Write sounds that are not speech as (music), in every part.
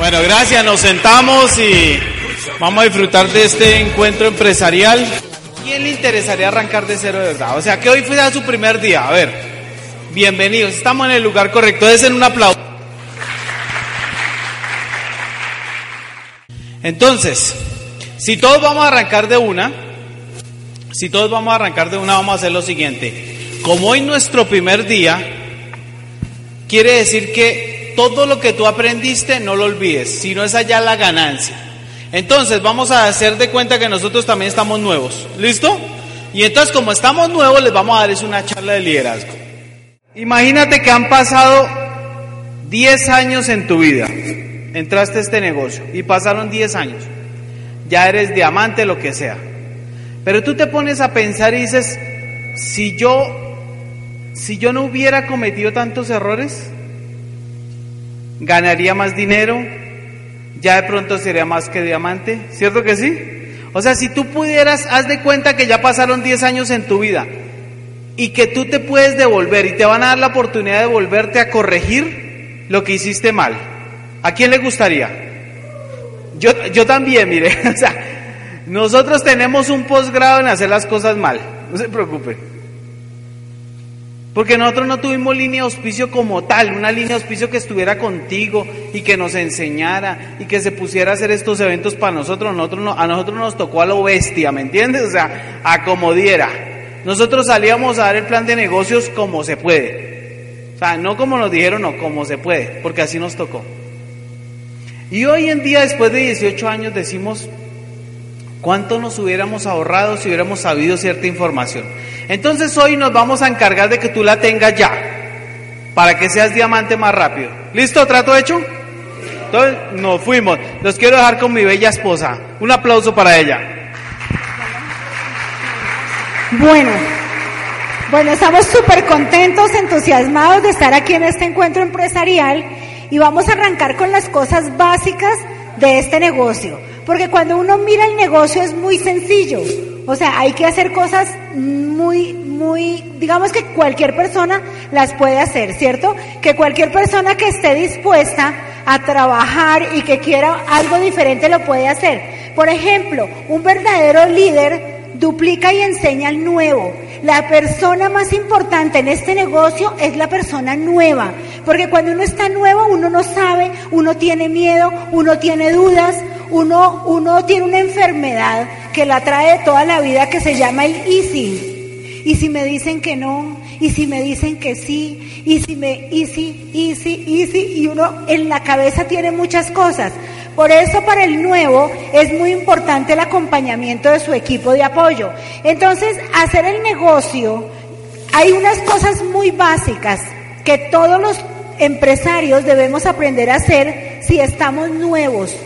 Bueno, gracias, nos sentamos y vamos a disfrutar de este encuentro empresarial. ¿Quién le interesaría arrancar de cero de verdad? O sea, que hoy fue su primer día. A ver, bienvenidos, estamos en el lugar correcto. en un aplauso. Entonces, si todos vamos a arrancar de una, si todos vamos a arrancar de una, vamos a hacer lo siguiente. Como hoy nuestro primer día, quiere decir que todo lo que tú aprendiste no lo olvides, sino es allá la ganancia. Entonces vamos a hacer de cuenta que nosotros también estamos nuevos. ¿Listo? Y entonces como estamos nuevos les vamos a dar una charla de liderazgo. Imagínate que han pasado 10 años en tu vida. Entraste a este negocio y pasaron 10 años. Ya eres diamante, lo que sea. Pero tú te pones a pensar y dices, si yo, si yo no hubiera cometido tantos errores, ganaría más dinero, ya de pronto sería más que diamante, ¿cierto que sí? O sea, si tú pudieras, haz de cuenta que ya pasaron 10 años en tu vida y que tú te puedes devolver y te van a dar la oportunidad de volverte a corregir lo que hiciste mal. ¿A quién le gustaría? Yo, yo también, mire, (laughs) o sea, nosotros tenemos un posgrado en hacer las cosas mal, no se preocupe. Porque nosotros no tuvimos línea de auspicio como tal, una línea de auspicio que estuviera contigo y que nos enseñara y que se pusiera a hacer estos eventos para nosotros. nosotros no, a nosotros nos tocó a lo bestia, ¿me entiendes? O sea, a como diera. Nosotros salíamos a dar el plan de negocios como se puede. O sea, no como nos dijeron, no, como se puede, porque así nos tocó. Y hoy en día, después de 18 años, decimos, ¿Cuánto nos hubiéramos ahorrado si hubiéramos sabido cierta información? Entonces hoy nos vamos a encargar de que tú la tengas ya, para que seas diamante más rápido. ¿Listo? ¿Trato hecho? Entonces nos fuimos. Los quiero dejar con mi bella esposa. Un aplauso para ella. Bueno, bueno, estamos súper contentos, entusiasmados de estar aquí en este encuentro empresarial y vamos a arrancar con las cosas básicas de este negocio. Porque cuando uno mira el negocio es muy sencillo. O sea, hay que hacer cosas muy, muy, digamos que cualquier persona las puede hacer, ¿cierto? Que cualquier persona que esté dispuesta a trabajar y que quiera algo diferente lo puede hacer. Por ejemplo, un verdadero líder duplica y enseña al nuevo. La persona más importante en este negocio es la persona nueva, porque cuando uno está nuevo uno no sabe, uno tiene miedo, uno tiene dudas, uno, uno tiene una enfermedad que la trae toda la vida que se llama el easy. Y si me dicen que no, y si me dicen que sí, y si me, easy, easy, easy, y uno en la cabeza tiene muchas cosas. Por eso para el nuevo es muy importante el acompañamiento de su equipo de apoyo. Entonces, hacer el negocio, hay unas cosas muy básicas que todos los empresarios debemos aprender a hacer si estamos nuevos.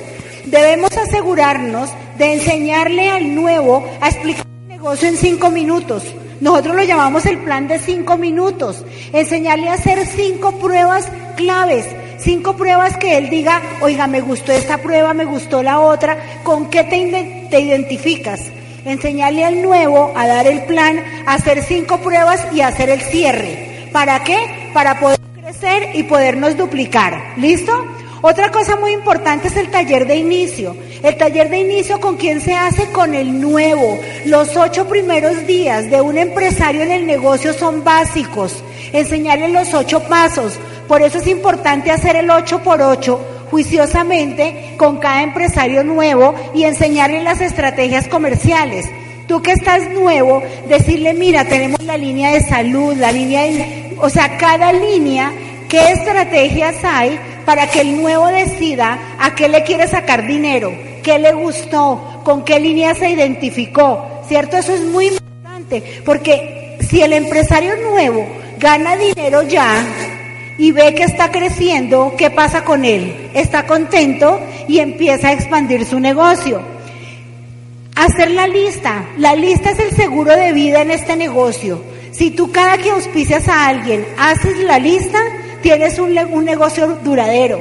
Debemos asegurarnos de enseñarle al nuevo a explicar el negocio en cinco minutos. Nosotros lo llamamos el plan de cinco minutos. Enseñarle a hacer cinco pruebas claves. Cinco pruebas que él diga, oiga, me gustó esta prueba, me gustó la otra. ¿Con qué te, te identificas? Enseñarle al nuevo a dar el plan, a hacer cinco pruebas y hacer el cierre. ¿Para qué? Para poder crecer y podernos duplicar. ¿Listo? Otra cosa muy importante es el taller de inicio. El taller de inicio con quién se hace con el nuevo. Los ocho primeros días de un empresario en el negocio son básicos. Enseñarle los ocho pasos. Por eso es importante hacer el ocho por ocho juiciosamente con cada empresario nuevo y enseñarle las estrategias comerciales. Tú que estás nuevo, decirle, mira, tenemos la línea de salud, la línea de... O sea, cada línea, ¿qué estrategias hay para que el nuevo decida a qué le quiere sacar dinero, qué le gustó, con qué línea se identificó, ¿cierto? Eso es muy importante, porque si el empresario nuevo gana dinero ya y ve que está creciendo, ¿qué pasa con él? Está contento y empieza a expandir su negocio. Hacer la lista. La lista es el seguro de vida en este negocio. Si tú cada que auspicias a alguien haces la lista, tienes un, negocio duradero.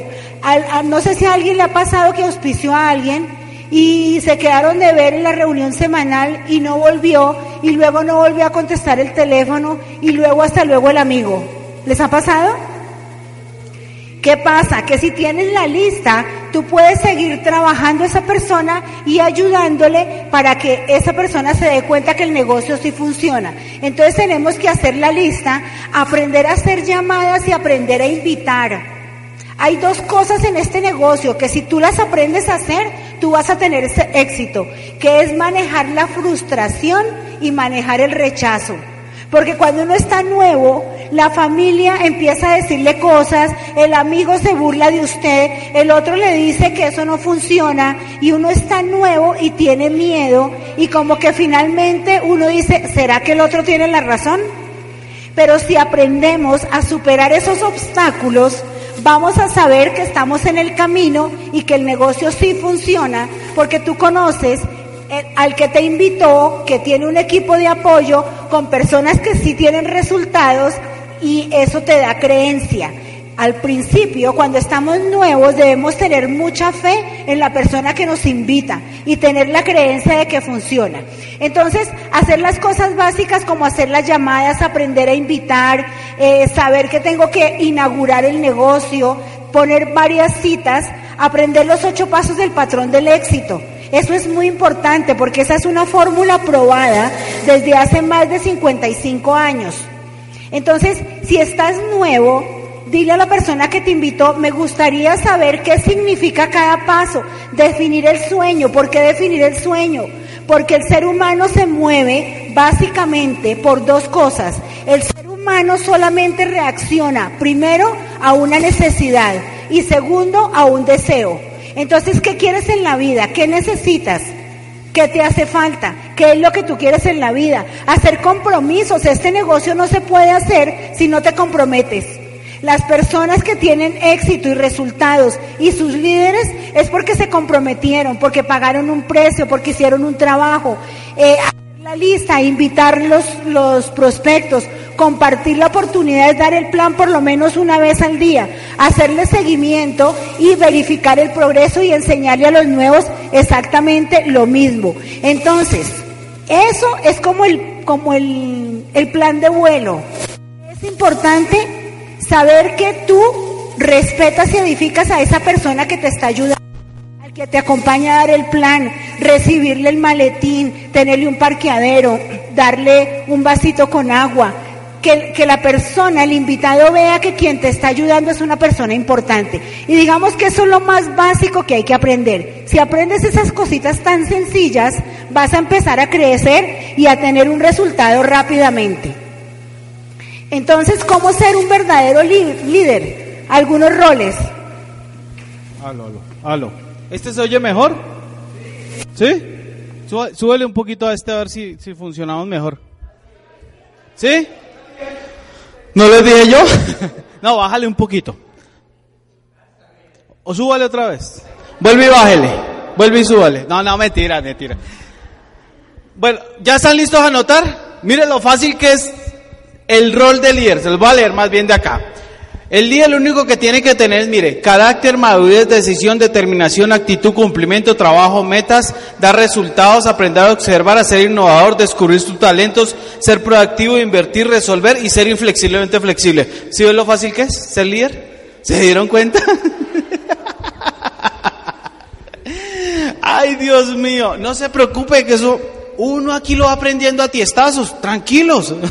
no sé si a alguien le ha pasado que auspició a alguien y se quedaron de ver en la reunión semanal y no volvió y luego no volvió a contestar el teléfono y luego hasta luego el amigo. ¿Les ha pasado? ¿Qué pasa? Que si tienes la lista, tú puedes seguir trabajando a esa persona y ayudándole para que esa persona se dé cuenta que el negocio sí funciona. Entonces tenemos que hacer la lista, aprender a hacer llamadas y aprender a invitar. Hay dos cosas en este negocio que si tú las aprendes a hacer, tú vas a tener éxito, que es manejar la frustración y manejar el rechazo. Porque cuando uno está nuevo, la familia empieza a decirle cosas, el amigo se burla de usted, el otro le dice que eso no funciona y uno está nuevo y tiene miedo y como que finalmente uno dice, ¿será que el otro tiene la razón? Pero si aprendemos a superar esos obstáculos, vamos a saber que estamos en el camino y que el negocio sí funciona porque tú conoces al que te invitó, que tiene un equipo de apoyo con personas que sí tienen resultados y eso te da creencia. Al principio, cuando estamos nuevos, debemos tener mucha fe en la persona que nos invita y tener la creencia de que funciona. Entonces, hacer las cosas básicas como hacer las llamadas, aprender a invitar, eh, saber que tengo que inaugurar el negocio, poner varias citas, aprender los ocho pasos del patrón del éxito. Eso es muy importante porque esa es una fórmula probada desde hace más de 55 años. Entonces, si estás nuevo, dile a la persona que te invitó, me gustaría saber qué significa cada paso, definir el sueño, ¿por qué definir el sueño? Porque el ser humano se mueve básicamente por dos cosas. El ser humano solamente reacciona, primero, a una necesidad y segundo, a un deseo. Entonces, ¿qué quieres en la vida? ¿Qué necesitas? ¿Qué te hace falta? ¿Qué es lo que tú quieres en la vida? Hacer compromisos. Este negocio no se puede hacer si no te comprometes. Las personas que tienen éxito y resultados y sus líderes es porque se comprometieron, porque pagaron un precio, porque hicieron un trabajo. Eh, la lista, invitar los, los prospectos, compartir la oportunidad de dar el plan por lo menos una vez al día, hacerle seguimiento y verificar el progreso y enseñarle a los nuevos exactamente lo mismo. Entonces, eso es como el, como el, el plan de vuelo. Es importante saber que tú respetas y edificas a esa persona que te está ayudando que te acompaña a dar el plan, recibirle el maletín, tenerle un parqueadero, darle un vasito con agua, que, que, la persona, el invitado vea que quien te está ayudando es una persona importante. Y digamos que eso es lo más básico que hay que aprender. Si aprendes esas cositas tan sencillas, vas a empezar a crecer y a tener un resultado rápidamente. Entonces, ¿cómo ser un verdadero líder? Algunos roles. Aló, aló, aló. ¿Este se oye mejor? ¿Sí? Súbele un poquito a este a ver si, si funcionamos mejor. ¿Sí? ¿No les dije yo? (laughs) no, bájale un poquito. O súbale otra vez. Vuelve y bájele. Vuelve y súbale. No, no, mentira, mentira. Bueno, ¿ya están listos a anotar? Miren lo fácil que es el rol de líder. Se los voy a leer más bien de acá. El día lo único que tiene que tener, mire, carácter, madurez, decisión, determinación, actitud, cumplimiento, trabajo, metas, dar resultados, aprender a observar, a ser innovador, descubrir sus talentos, ser proactivo, invertir, resolver y ser inflexiblemente flexible. ¿Sí ven lo fácil que es ser líder? ¿Se dieron cuenta? (laughs) Ay, Dios mío, no se preocupe que eso uno aquí lo va aprendiendo a tiestazos, tranquilos. (laughs)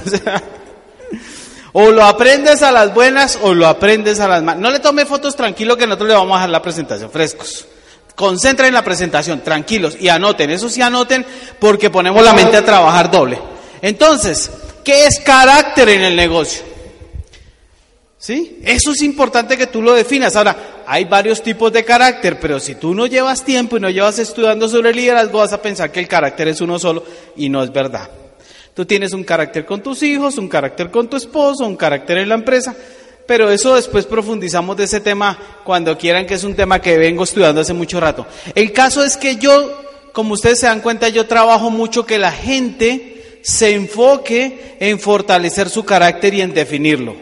O lo aprendes a las buenas o lo aprendes a las malas. No le tome fotos tranquilo que nosotros le vamos a dejar la presentación, frescos. Concentren en la presentación, tranquilos, y anoten, eso sí anoten porque ponemos la mente a trabajar doble. Entonces, ¿qué es carácter en el negocio? ¿Sí? Eso es importante que tú lo definas. Ahora, hay varios tipos de carácter, pero si tú no llevas tiempo y no llevas estudiando sobre liderazgo, vas a pensar que el carácter es uno solo y no es verdad. Tú tienes un carácter con tus hijos, un carácter con tu esposo, un carácter en la empresa, pero eso después profundizamos de ese tema cuando quieran, que es un tema que vengo estudiando hace mucho rato. El caso es que yo, como ustedes se dan cuenta, yo trabajo mucho que la gente se enfoque en fortalecer su carácter y en definirlo.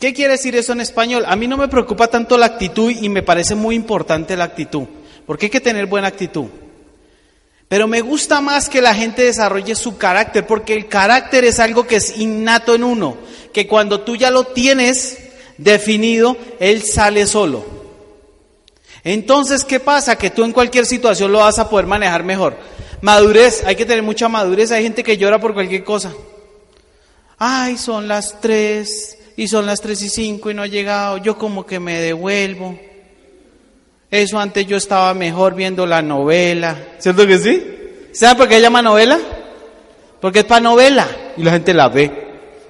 ¿Qué quiere decir eso en español? A mí no me preocupa tanto la actitud y me parece muy importante la actitud, porque hay que tener buena actitud. Pero me gusta más que la gente desarrolle su carácter, porque el carácter es algo que es innato en uno, que cuando tú ya lo tienes, definido, él sale solo. Entonces, ¿qué pasa? Que tú en cualquier situación lo vas a poder manejar mejor. Madurez, hay que tener mucha madurez. Hay gente que llora por cualquier cosa. Ay, son las tres y son las tres y cinco y no ha llegado. Yo como que me devuelvo. Eso antes yo estaba mejor viendo la novela. ¿Cierto que sí? ¿Saben por qué se llama novela? Porque es para novela y la gente la ve.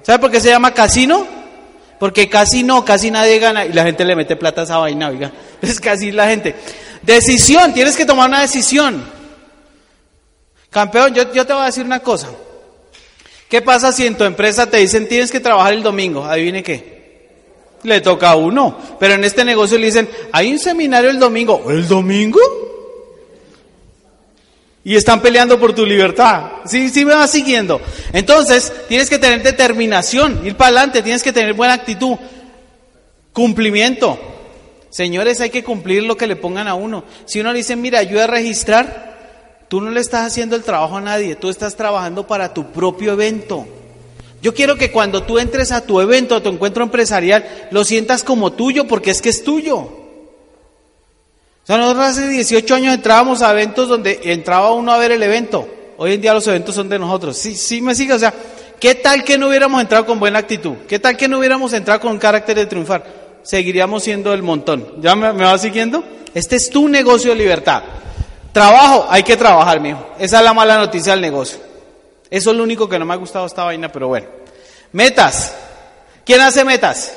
¿Sabe por qué se llama casino? Porque casi no, casi nadie gana y la gente le mete plata a esa vaina, oiga. (laughs) Es casi la gente. Decisión, tienes que tomar una decisión. Campeón, yo, yo te voy a decir una cosa. ¿Qué pasa si en tu empresa te dicen tienes que trabajar el domingo? Adivine qué. Le toca a uno. Pero en este negocio le dicen, hay un seminario el domingo. ¿El domingo? Y están peleando por tu libertad. Sí, sí me vas siguiendo. Entonces, tienes que tener determinación, ir para adelante, tienes que tener buena actitud. Cumplimiento. Señores, hay que cumplir lo que le pongan a uno. Si uno le dice, mira, ayuda a registrar, tú no le estás haciendo el trabajo a nadie, tú estás trabajando para tu propio evento. Yo quiero que cuando tú entres a tu evento, a tu encuentro empresarial, lo sientas como tuyo, porque es que es tuyo. O sea, nosotros hace 18 años entrábamos a eventos donde entraba uno a ver el evento. Hoy en día los eventos son de nosotros. Sí, sí me sigue. O sea, ¿qué tal que no hubiéramos entrado con buena actitud? ¿Qué tal que no hubiéramos entrado con carácter de triunfar? Seguiríamos siendo el montón. ¿Ya me, me va siguiendo? Este es tu negocio de libertad. Trabajo, hay que trabajar, mijo. Esa es la mala noticia del negocio. Eso es lo único que no me ha gustado esta vaina, pero bueno. Metas. ¿Quién hace metas?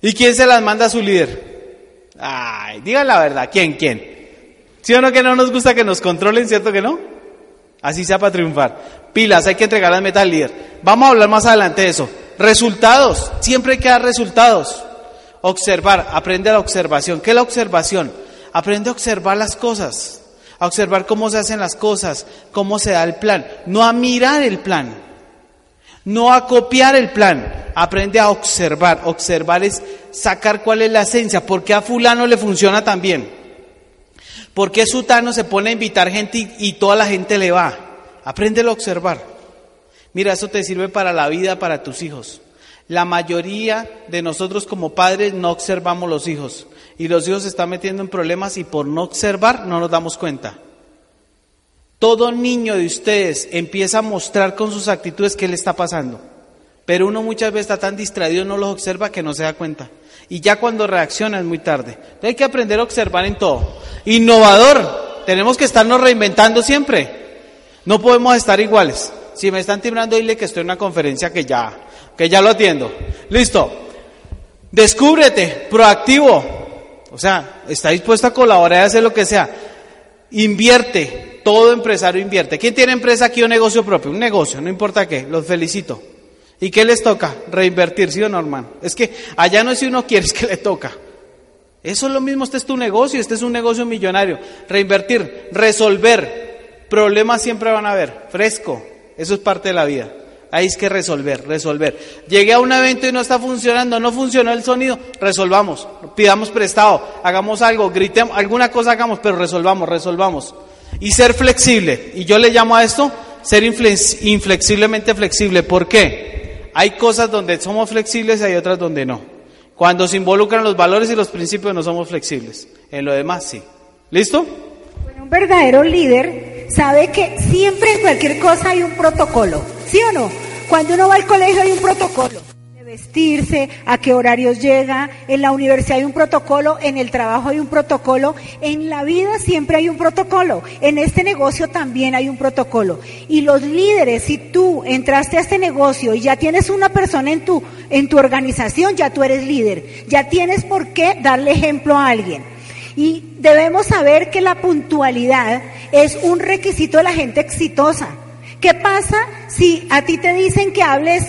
¿Y quién se las manda a su líder? Ay, digan la verdad, ¿quién, quién? ¿Sí o no que no nos gusta que nos controlen, cierto que no? Así sea para triunfar. Pilas, hay que entregar las metas al líder. Vamos a hablar más adelante de eso. Resultados, siempre hay que dar resultados. Observar, aprende la observación. ¿Qué es la observación? Aprende a observar las cosas a observar cómo se hacen las cosas, cómo se da el plan, no a mirar el plan, no a copiar el plan, aprende a observar, observar es sacar cuál es la esencia, por qué a fulano le funciona tan bien, por qué Sutano se pone a invitar gente y, toda la gente le va, aprende a observar. Mira, eso te sirve para la vida, para tus hijos. La mayoría de nosotros como padres no observamos los hijos y los hijos se están metiendo en problemas y por no observar no nos damos cuenta. Todo niño de ustedes empieza a mostrar con sus actitudes qué le está pasando, pero uno muchas veces está tan distraído, no los observa que no se da cuenta. Y ya cuando reacciona es muy tarde. hay que aprender a observar en todo. Innovador, tenemos que estarnos reinventando siempre. No podemos estar iguales. Si me están timbrando, dile que estoy en una conferencia que ya, que ya lo atiendo. Listo. Descúbrete, proactivo. O sea, está dispuesto a colaborar y hacer lo que sea. Invierte, todo empresario invierte. ¿Quién tiene empresa aquí o negocio propio? Un negocio, no importa qué, los felicito. ¿Y qué les toca? Reinvertir, ¿sí o no, hermano? Es que allá no es si uno quiere, (laughs) que le toca. Eso es lo mismo, este es tu negocio, este es un negocio millonario. Reinvertir, resolver. Problemas siempre van a haber, fresco. Eso es parte de la vida. Hay que resolver, resolver. Llegué a un evento y no está funcionando, no funcionó el sonido, resolvamos, pidamos prestado, hagamos algo, gritemos, alguna cosa hagamos, pero resolvamos, resolvamos. Y ser flexible. Y yo le llamo a esto ser inflexiblemente flexible. ¿Por qué? Hay cosas donde somos flexibles y hay otras donde no. Cuando se involucran los valores y los principios no somos flexibles. En lo demás sí. ¿Listo? Bueno, un verdadero líder sabe que siempre en cualquier cosa hay un protocolo. ¿Sí o no? Cuando uno va al colegio hay un protocolo de vestirse, a qué horarios llega, en la universidad hay un protocolo, en el trabajo hay un protocolo, en la vida siempre hay un protocolo, en este negocio también hay un protocolo. Y los líderes, si tú entraste a este negocio y ya tienes una persona en tu, en tu organización, ya tú eres líder, ya tienes por qué darle ejemplo a alguien. Y debemos saber que la puntualidad es un requisito de la gente exitosa. ¿Qué pasa si a ti te dicen que hables,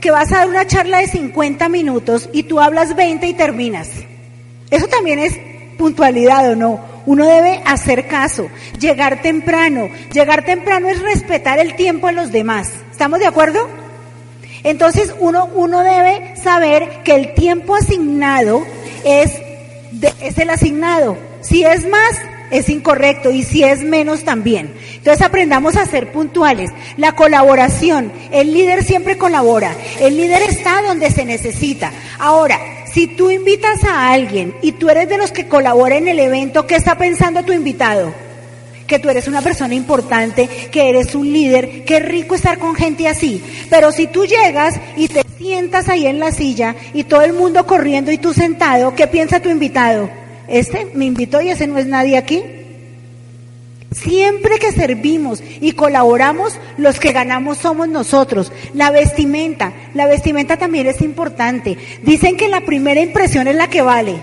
que vas a dar una charla de 50 minutos y tú hablas 20 y terminas? Eso también es puntualidad o no. Uno debe hacer caso, llegar temprano. Llegar temprano es respetar el tiempo de los demás. ¿Estamos de acuerdo? Entonces uno, uno debe saber que el tiempo asignado es, es el asignado. Si es más, es incorrecto y si es menos también. Entonces aprendamos a ser puntuales. La colaboración, el líder siempre colabora, el líder está donde se necesita. Ahora, si tú invitas a alguien y tú eres de los que colabora en el evento, ¿qué está pensando tu invitado? Que tú eres una persona importante, que eres un líder, qué rico estar con gente así. Pero si tú llegas y te sientas ahí en la silla y todo el mundo corriendo y tú sentado, ¿qué piensa tu invitado? Este me invitó y ese no es nadie aquí. Siempre que servimos y colaboramos, los que ganamos somos nosotros. La vestimenta, la vestimenta también es importante. Dicen que la primera impresión es la que vale.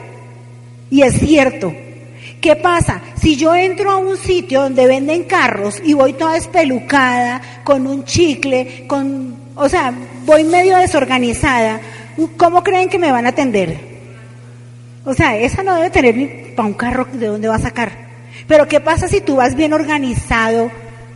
Y es cierto. ¿Qué pasa? Si yo entro a un sitio donde venden carros y voy toda espelucada, con un chicle, con, o sea, voy medio desorganizada, ¿cómo creen que me van a atender? O sea, esa no debe tener ni para un carro de dónde va a sacar. Pero ¿qué pasa si tú vas bien organizado,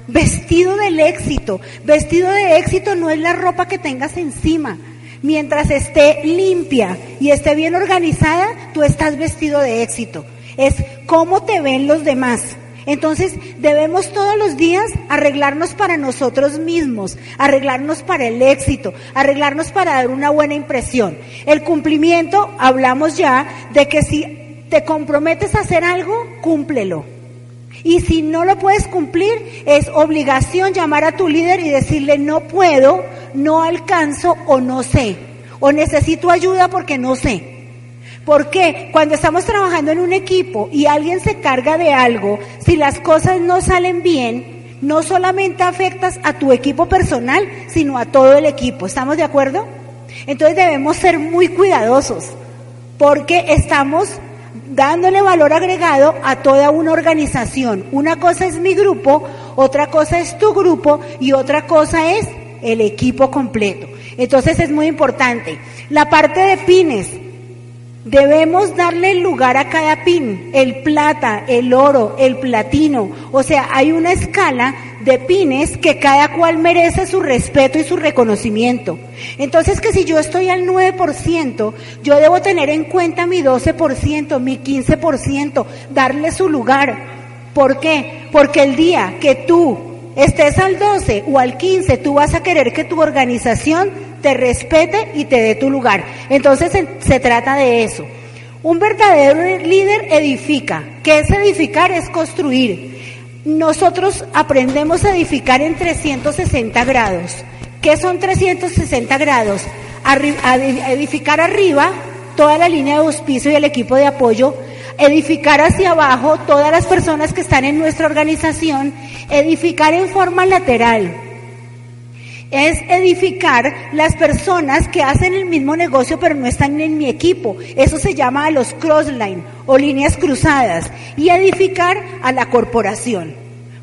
vestido del éxito? Vestido de éxito no es la ropa que tengas encima. Mientras esté limpia y esté bien organizada, tú estás vestido de éxito. Es cómo te ven los demás. Entonces debemos todos los días arreglarnos para nosotros mismos, arreglarnos para el éxito, arreglarnos para dar una buena impresión. El cumplimiento, hablamos ya de que si te comprometes a hacer algo, cúmplelo. Y si no lo puedes cumplir, es obligación llamar a tu líder y decirle no puedo, no alcanzo o no sé. O necesito ayuda porque no sé. Porque cuando estamos trabajando en un equipo y alguien se carga de algo, si las cosas no salen bien, no solamente afectas a tu equipo personal, sino a todo el equipo. ¿Estamos de acuerdo? Entonces debemos ser muy cuidadosos porque estamos dándole valor agregado a toda una organización. Una cosa es mi grupo, otra cosa es tu grupo y otra cosa es el equipo completo. Entonces es muy importante. La parte de pines, Debemos darle lugar a cada pin, el plata, el oro, el platino. O sea, hay una escala de pines que cada cual merece su respeto y su reconocimiento. Entonces que si yo estoy al 9%, yo debo tener en cuenta mi 12%, mi 15%, darle su lugar. ¿Por qué? Porque el día que tú estés al 12 o al 15, tú vas a querer que tu organización te respete y te dé tu lugar. Entonces se, trata de eso. Un verdadero líder edifica. ¿Qué es edificar? Es construir. Nosotros aprendemos a edificar en 360 grados. ¿Qué son 360 grados? edificar arriba toda la línea de auspicio y el equipo de apoyo, edificar hacia abajo todas las personas que están en nuestra organización, edificar en forma lateral es edificar las personas que hacen el mismo negocio pero no están en mi equipo. Eso se llama a los crossline o líneas cruzadas. Y edificar a la corporación.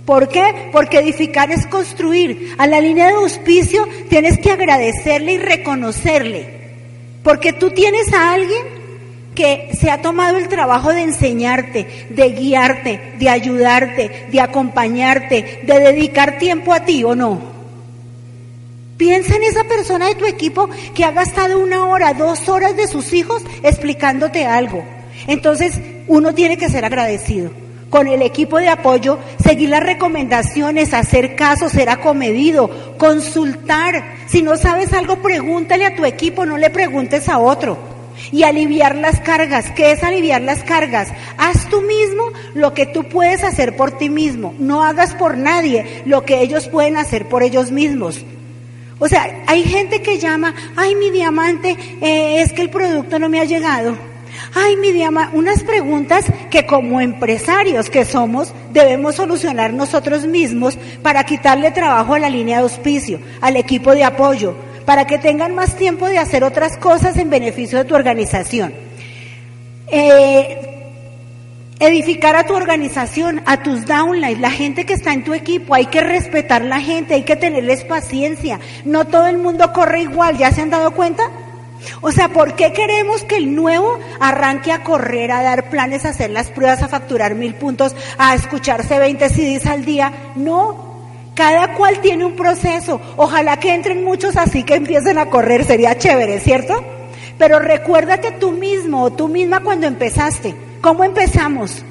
¿Por qué? Porque edificar es construir. A la línea de auspicio tienes que agradecerle y reconocerle. Porque tú tienes a alguien que se ha tomado el trabajo de enseñarte, de guiarte, de ayudarte, de acompañarte, de dedicar tiempo a ti o no. Piensa en esa persona de tu equipo que ha gastado una hora, dos horas de sus hijos explicándote algo. Entonces, uno tiene que ser agradecido con el equipo de apoyo, seguir las recomendaciones, hacer caso, ser acomedido, consultar. Si no sabes algo, pregúntale a tu equipo, no le preguntes a otro. Y aliviar las cargas. ¿Qué es aliviar las cargas? Haz tú mismo lo que tú puedes hacer por ti mismo. No hagas por nadie lo que ellos pueden hacer por ellos mismos. O sea, hay gente que llama, ay, mi diamante, eh, es que el producto no me ha llegado. Ay, mi diamante, unas preguntas que como empresarios que somos debemos solucionar nosotros mismos para quitarle trabajo a la línea de auspicio, al equipo de apoyo, para que tengan más tiempo de hacer otras cosas en beneficio de tu organización. Eh, edificar a tu organización, a tus downlines, la gente que está en tu equipo, hay que respetar la gente, hay que tenerles paciencia. No todo el mundo corre igual, ¿ya se han dado cuenta? O sea, ¿por qué queremos que el nuevo arranque a correr, a dar planes, a hacer las pruebas, a facturar mil puntos, a escucharse 20 CDs al día? No, cada cual tiene un proceso. Ojalá que entren muchos así que empiecen a correr, sería chévere, ¿cierto? Pero recuérdate tú mismo o tú misma cuando empezaste. ¿Cómo empezamos?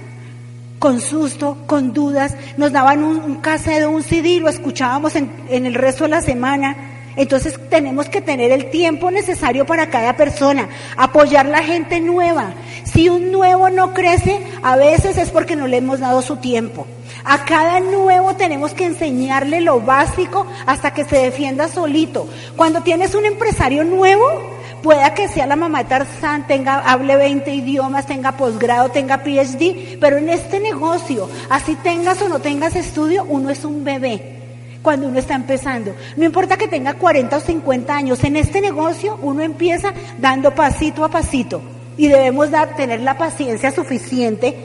con susto, con dudas, nos daban un, un cassette un CD, lo escuchábamos en, en el resto de la semana. Entonces tenemos que tener el tiempo necesario para cada persona, apoyar la gente nueva. Si un nuevo no crece, a veces es porque no le hemos dado su tiempo. A cada nuevo tenemos que enseñarle lo básico hasta que se defienda solito. Cuando tienes un empresario nuevo, Pueda que sea la mamá de Tarzán, tenga, hable 20 idiomas, tenga posgrado, tenga PhD, pero en este negocio, así tengas o no tengas estudio, uno es un bebé cuando uno está empezando. No importa que tenga 40 o 50 años, en este negocio uno empieza dando pasito a pasito y debemos tener la paciencia suficiente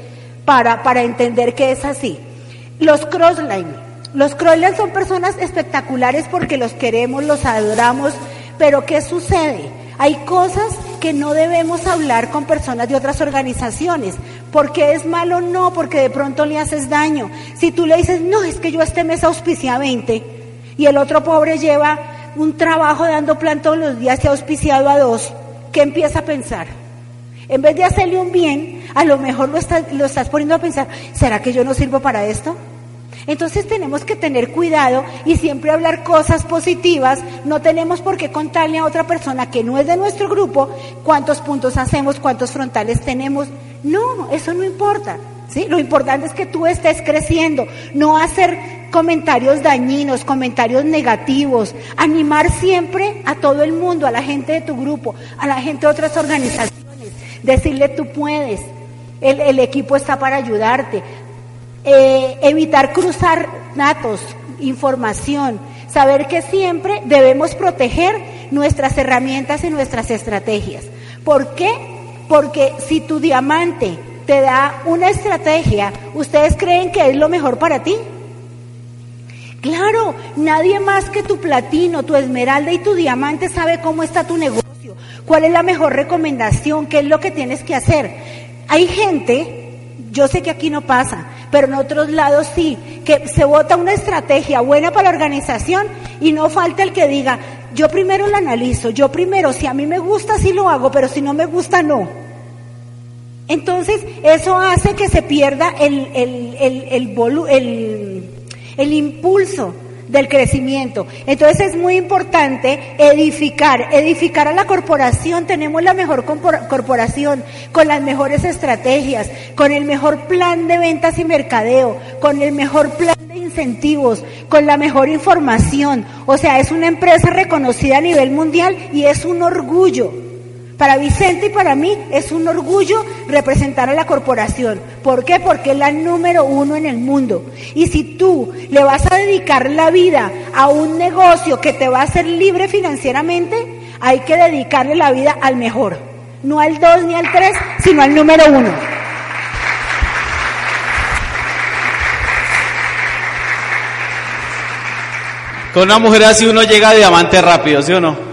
para, para entender que es así. Los crossline. Los crossline son personas espectaculares porque los queremos, los adoramos, pero ¿qué sucede? Hay cosas que no debemos hablar con personas de otras organizaciones. porque es malo? No, porque de pronto le haces daño. Si tú le dices, no, es que yo este mes auspicia 20 y el otro pobre lleva un trabajo dando plan todos los días y ha auspiciado a dos, ¿qué empieza a pensar? En vez de hacerle un bien, a lo mejor lo estás, lo estás poniendo a pensar, ¿será que yo no sirvo para esto? Entonces tenemos que tener cuidado y siempre hablar cosas positivas. No tenemos por qué contarle a otra persona que no es de nuestro grupo cuántos puntos hacemos, cuántos frontales tenemos. No, eso no importa. Lo importante es que tú estés creciendo, no hacer comentarios dañinos, comentarios negativos, animar siempre a todo el mundo, a la gente de tu grupo, a la gente de otras organizaciones, decirle tú puedes, el equipo está para ayudarte, eh, evitar cruzar datos, información, saber que siempre debemos proteger nuestras herramientas y nuestras estrategias. ¿Por qué? Porque si tu diamante te da una estrategia, ¿ustedes creen que es lo mejor para ti? Claro, nadie más que tu platino, tu esmeralda y tu diamante sabe cómo está tu negocio, cuál es la mejor recomendación, qué es lo que tienes que hacer. Hay gente yo sé que aquí no pasa, pero en otros lados sí, que se vota una estrategia buena para la organización y no falta el que diga, yo primero la analizo, yo primero, si a mí me gusta, sí lo hago, pero si no me gusta, no. Entonces, eso hace que se pierda el, el, el, el, el, el impulso del crecimiento. Entonces es muy importante edificar, edificar a la corporación. Tenemos la mejor corporación, con las mejores estrategias, con el mejor plan de ventas y mercadeo, con el mejor plan de incentivos, con la mejor información. O sea, es una empresa reconocida a nivel mundial y es un orgullo. Para Vicente y para mí es un orgullo representar a la corporación. ¿Por qué? Porque es la número uno en el mundo. Y si tú le vas a dedicar la vida a un negocio que te va a hacer libre financieramente, hay que dedicarle la vida al mejor. No al dos ni al tres, sino al número uno. Con una mujer así uno llega a diamante rápido, ¿sí o no?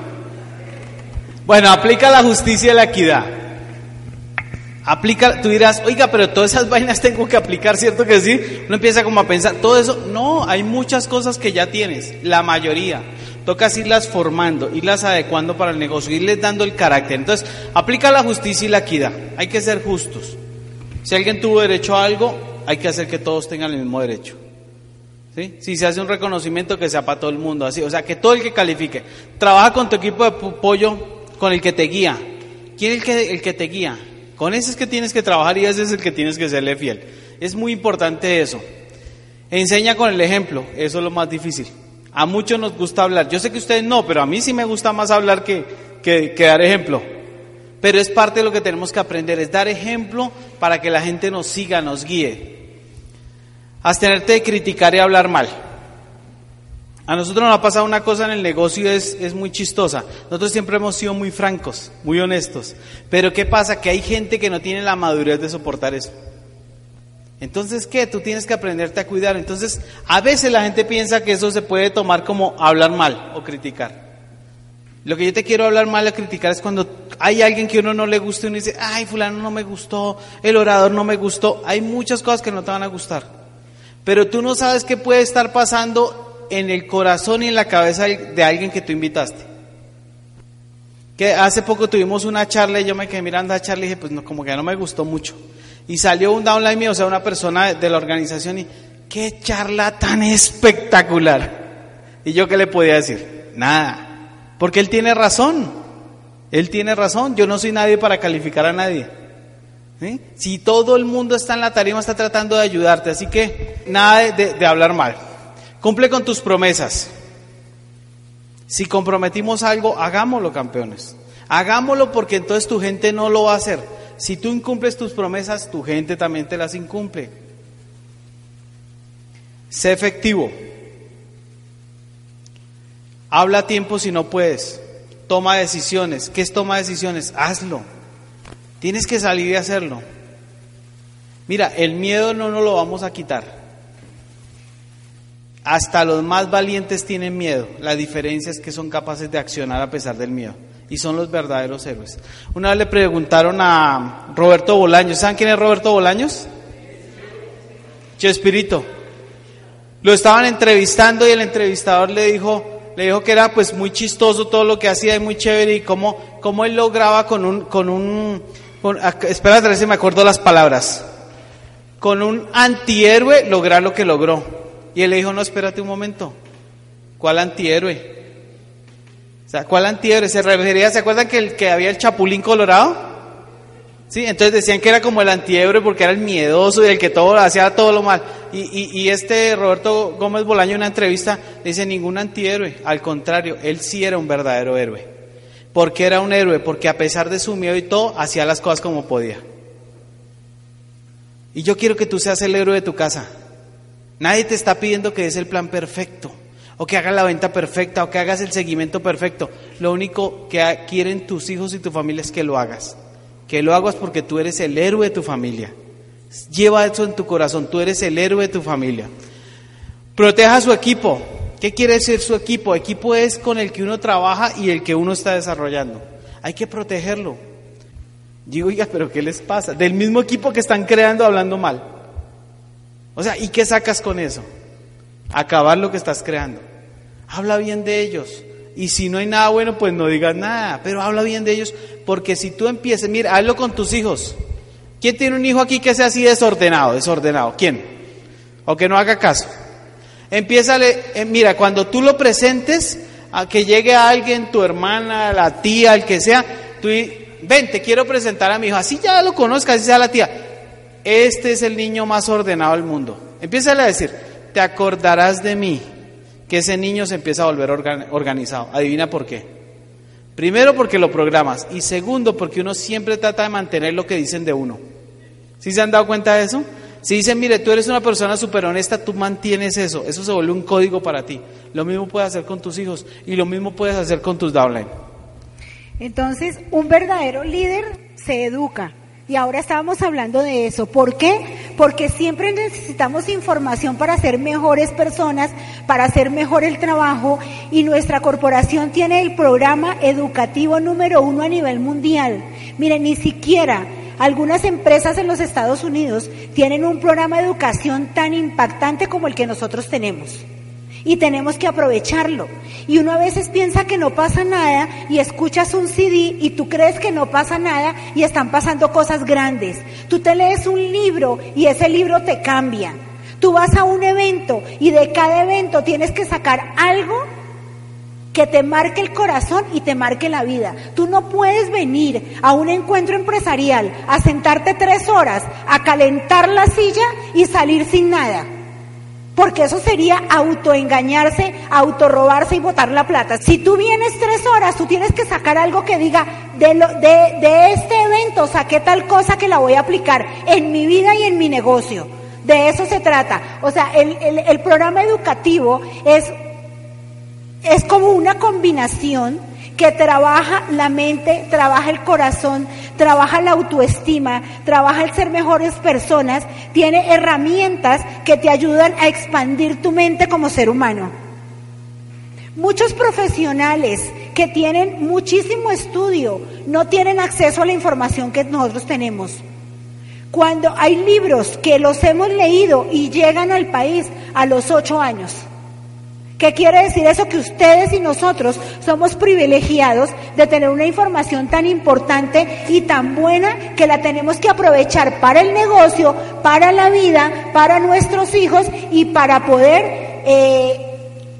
Bueno, aplica la justicia y la equidad. Aplica, tú dirás, oiga, pero todas esas vainas tengo que aplicar, ¿cierto que sí? Uno empieza como a pensar, todo eso, no, hay muchas cosas que ya tienes, la mayoría. Toca irlas formando, irlas adecuando para el negocio, irles dando el carácter. Entonces, aplica la justicia y la equidad. Hay que ser justos. Si alguien tuvo derecho a algo, hay que hacer que todos tengan el mismo derecho. ¿Sí? Si se hace un reconocimiento, que sea para todo el mundo, así. O sea, que todo el que califique. Trabaja con tu equipo de pollo con el que te guía. ¿Quién es el que, el que te guía? Con ese es que tienes que trabajar y ese es el que tienes que serle fiel. Es muy importante eso. Enseña con el ejemplo, eso es lo más difícil. A muchos nos gusta hablar. Yo sé que ustedes no, pero a mí sí me gusta más hablar que, que, dar ejemplo. Pero es parte de lo que tenemos que aprender, es dar ejemplo para que la gente nos siga, nos guíe. Abstenerte de criticar y hablar mal. A nosotros nos ha pasado una cosa en el negocio, es, es muy chistosa. Nosotros siempre hemos sido muy francos, muy honestos. Pero ¿qué pasa? Que hay gente que no tiene la madurez de soportar eso. Entonces, ¿qué? Tú tienes que aprenderte a cuidar. Entonces, a veces la gente piensa que eso se puede tomar como hablar mal o criticar. Lo que yo te quiero hablar mal o criticar es cuando hay alguien que uno no le gusta y uno dice, ay, fulano no me gustó, el orador no me gustó. Hay muchas cosas que no te van a gustar. Pero tú no sabes qué puede estar pasando en el corazón y en la cabeza de alguien que tú invitaste. Que hace poco tuvimos una charla y yo me quedé mirando a la charla y dije, pues no, como que no me gustó mucho. Y salió un downline mío, o sea, una persona de la organización y qué charla tan espectacular. ¿Y yo qué le podía decir? Nada, porque él tiene razón. Él tiene razón, yo no soy nadie para calificar a nadie. Si todo el mundo está en la tarima, está tratando de ayudarte, así que nada de, hablar mal. Cumple con tus promesas. Si comprometimos algo, hagámoslo, campeones. Hagámoslo porque entonces tu gente no lo va a hacer. Si tú incumples tus promesas, tu gente también te las incumple. Sé efectivo. Habla a tiempo si no puedes. Toma decisiones. ¿Qué es toma decisiones? Hazlo. Tienes que salir y hacerlo. Mira, el miedo no nos lo vamos a quitar. Hasta los más valientes tienen miedo. La diferencia es que son capaces de accionar a pesar del miedo. Y son los verdaderos héroes. Una vez le preguntaron a Roberto Bolaños. ¿Saben quién es Roberto Bolaños? Chespirito. Lo estaban entrevistando y el entrevistador le dijo, le dijo que era pues muy chistoso todo lo que hacía y muy chévere y cómo, cómo él lograba con un, con un espera a si me acuerdo las palabras. Con un antihéroe lograr lo que logró. Y él le dijo, no, espérate un momento. ¿Cuál antihéroe? O sea, ¿cuál antihéroe? Se refería, ¿se acuerdan que, el, que había el chapulín colorado? Sí, entonces decían que era como el antihéroe porque era el miedoso y el que todo hacía todo lo mal. Y, y, y este Roberto Gómez Bolaño en una entrevista dice ningún antihéroe, al contrario, él sí era un verdadero héroe. ¿Por qué era un héroe? Porque a pesar de su miedo y todo, hacía las cosas como podía. Y yo quiero que tú seas el héroe de tu casa. Nadie te está pidiendo que des el plan perfecto, o que hagas la venta perfecta, o que hagas el seguimiento perfecto. Lo único que quieren tus hijos y tu familia es que lo hagas. Que lo hagas porque tú eres el héroe de tu familia. Lleva eso en tu corazón, tú eres el héroe de tu familia. Proteja a su equipo, ¿Qué quiere decir su equipo? Equipo es con el que uno trabaja y el que uno está desarrollando. Hay que protegerlo. Digo, oiga, pero ¿qué les pasa? Del mismo equipo que están creando hablando mal. O sea, ¿y qué sacas con eso? Acabar lo que estás creando. Habla bien de ellos. Y si no hay nada bueno, pues no digas nada, pero habla bien de ellos, porque si tú empiezas, mira, hazlo con tus hijos. ¿Quién tiene un hijo aquí que sea así desordenado, desordenado? ¿Quién? O que no haga caso. Empiézale, eh, mira, cuando tú lo presentes, a que llegue alguien, tu hermana, la tía, el que sea, tú ven, te quiero presentar a mi hijo, así ya lo conozcas, así sea la tía. Este es el niño más ordenado del mundo. Empieza a decir, te acordarás de mí, que ese niño se empieza a volver organizado. Adivina por qué. Primero porque lo programas y segundo porque uno siempre trata de mantener lo que dicen de uno. ¿Sí se han dado cuenta de eso? Si dicen, mire, tú eres una persona súper honesta, tú mantienes eso, eso se vuelve un código para ti. Lo mismo puedes hacer con tus hijos y lo mismo puedes hacer con tus downline. Entonces, un verdadero líder se educa. Y ahora estábamos hablando de eso. ¿Por qué? Porque siempre necesitamos información para ser mejores personas, para hacer mejor el trabajo y nuestra corporación tiene el programa educativo número uno a nivel mundial. Miren, ni siquiera algunas empresas en los Estados Unidos tienen un programa de educación tan impactante como el que nosotros tenemos. Y tenemos que aprovecharlo. Y uno a veces piensa que no pasa nada y escuchas un CD y tú crees que no pasa nada y están pasando cosas grandes. Tú te lees un libro y ese libro te cambia. Tú vas a un evento y de cada evento tienes que sacar algo que te marque el corazón y te marque la vida. Tú no puedes venir a un encuentro empresarial, a sentarte tres horas, a calentar la silla y salir sin nada. Porque eso sería autoengañarse, autorrobarse y botar la plata. Si tú vienes tres horas, tú tienes que sacar algo que diga, de, lo, de, este evento saqué tal cosa que la voy a aplicar en mi vida y en mi negocio. De eso se trata. O sea, el, el, el programa educativo es es como una combinación que trabaja la mente, trabaja el corazón, trabaja la autoestima, trabaja el ser mejores personas, tiene herramientas que te ayudan a expandir tu mente como ser humano. Muchos profesionales que tienen muchísimo estudio no tienen acceso a la información que nosotros tenemos. Cuando hay libros que los hemos leído y llegan al país a los ocho años, ¿Qué quiere decir eso? Que ustedes y nosotros somos privilegiados de tener una información tan importante y tan buena que la tenemos que aprovechar para el negocio, para la vida, para nuestros hijos y para poder eh,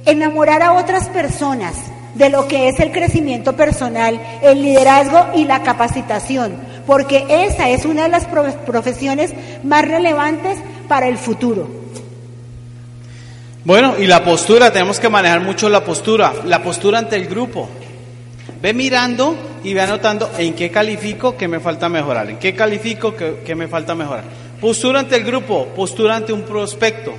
enamorar a otras personas de lo que es el crecimiento personal, el liderazgo y la capacitación, porque esa es una de las profesiones más relevantes para el futuro. Bueno, y la postura, tenemos que manejar mucho la postura, la postura ante el grupo. Ve mirando y ve anotando en qué califico, qué me falta mejorar, en qué califico, qué, me falta mejorar. Postura ante el grupo, postura ante un prospecto.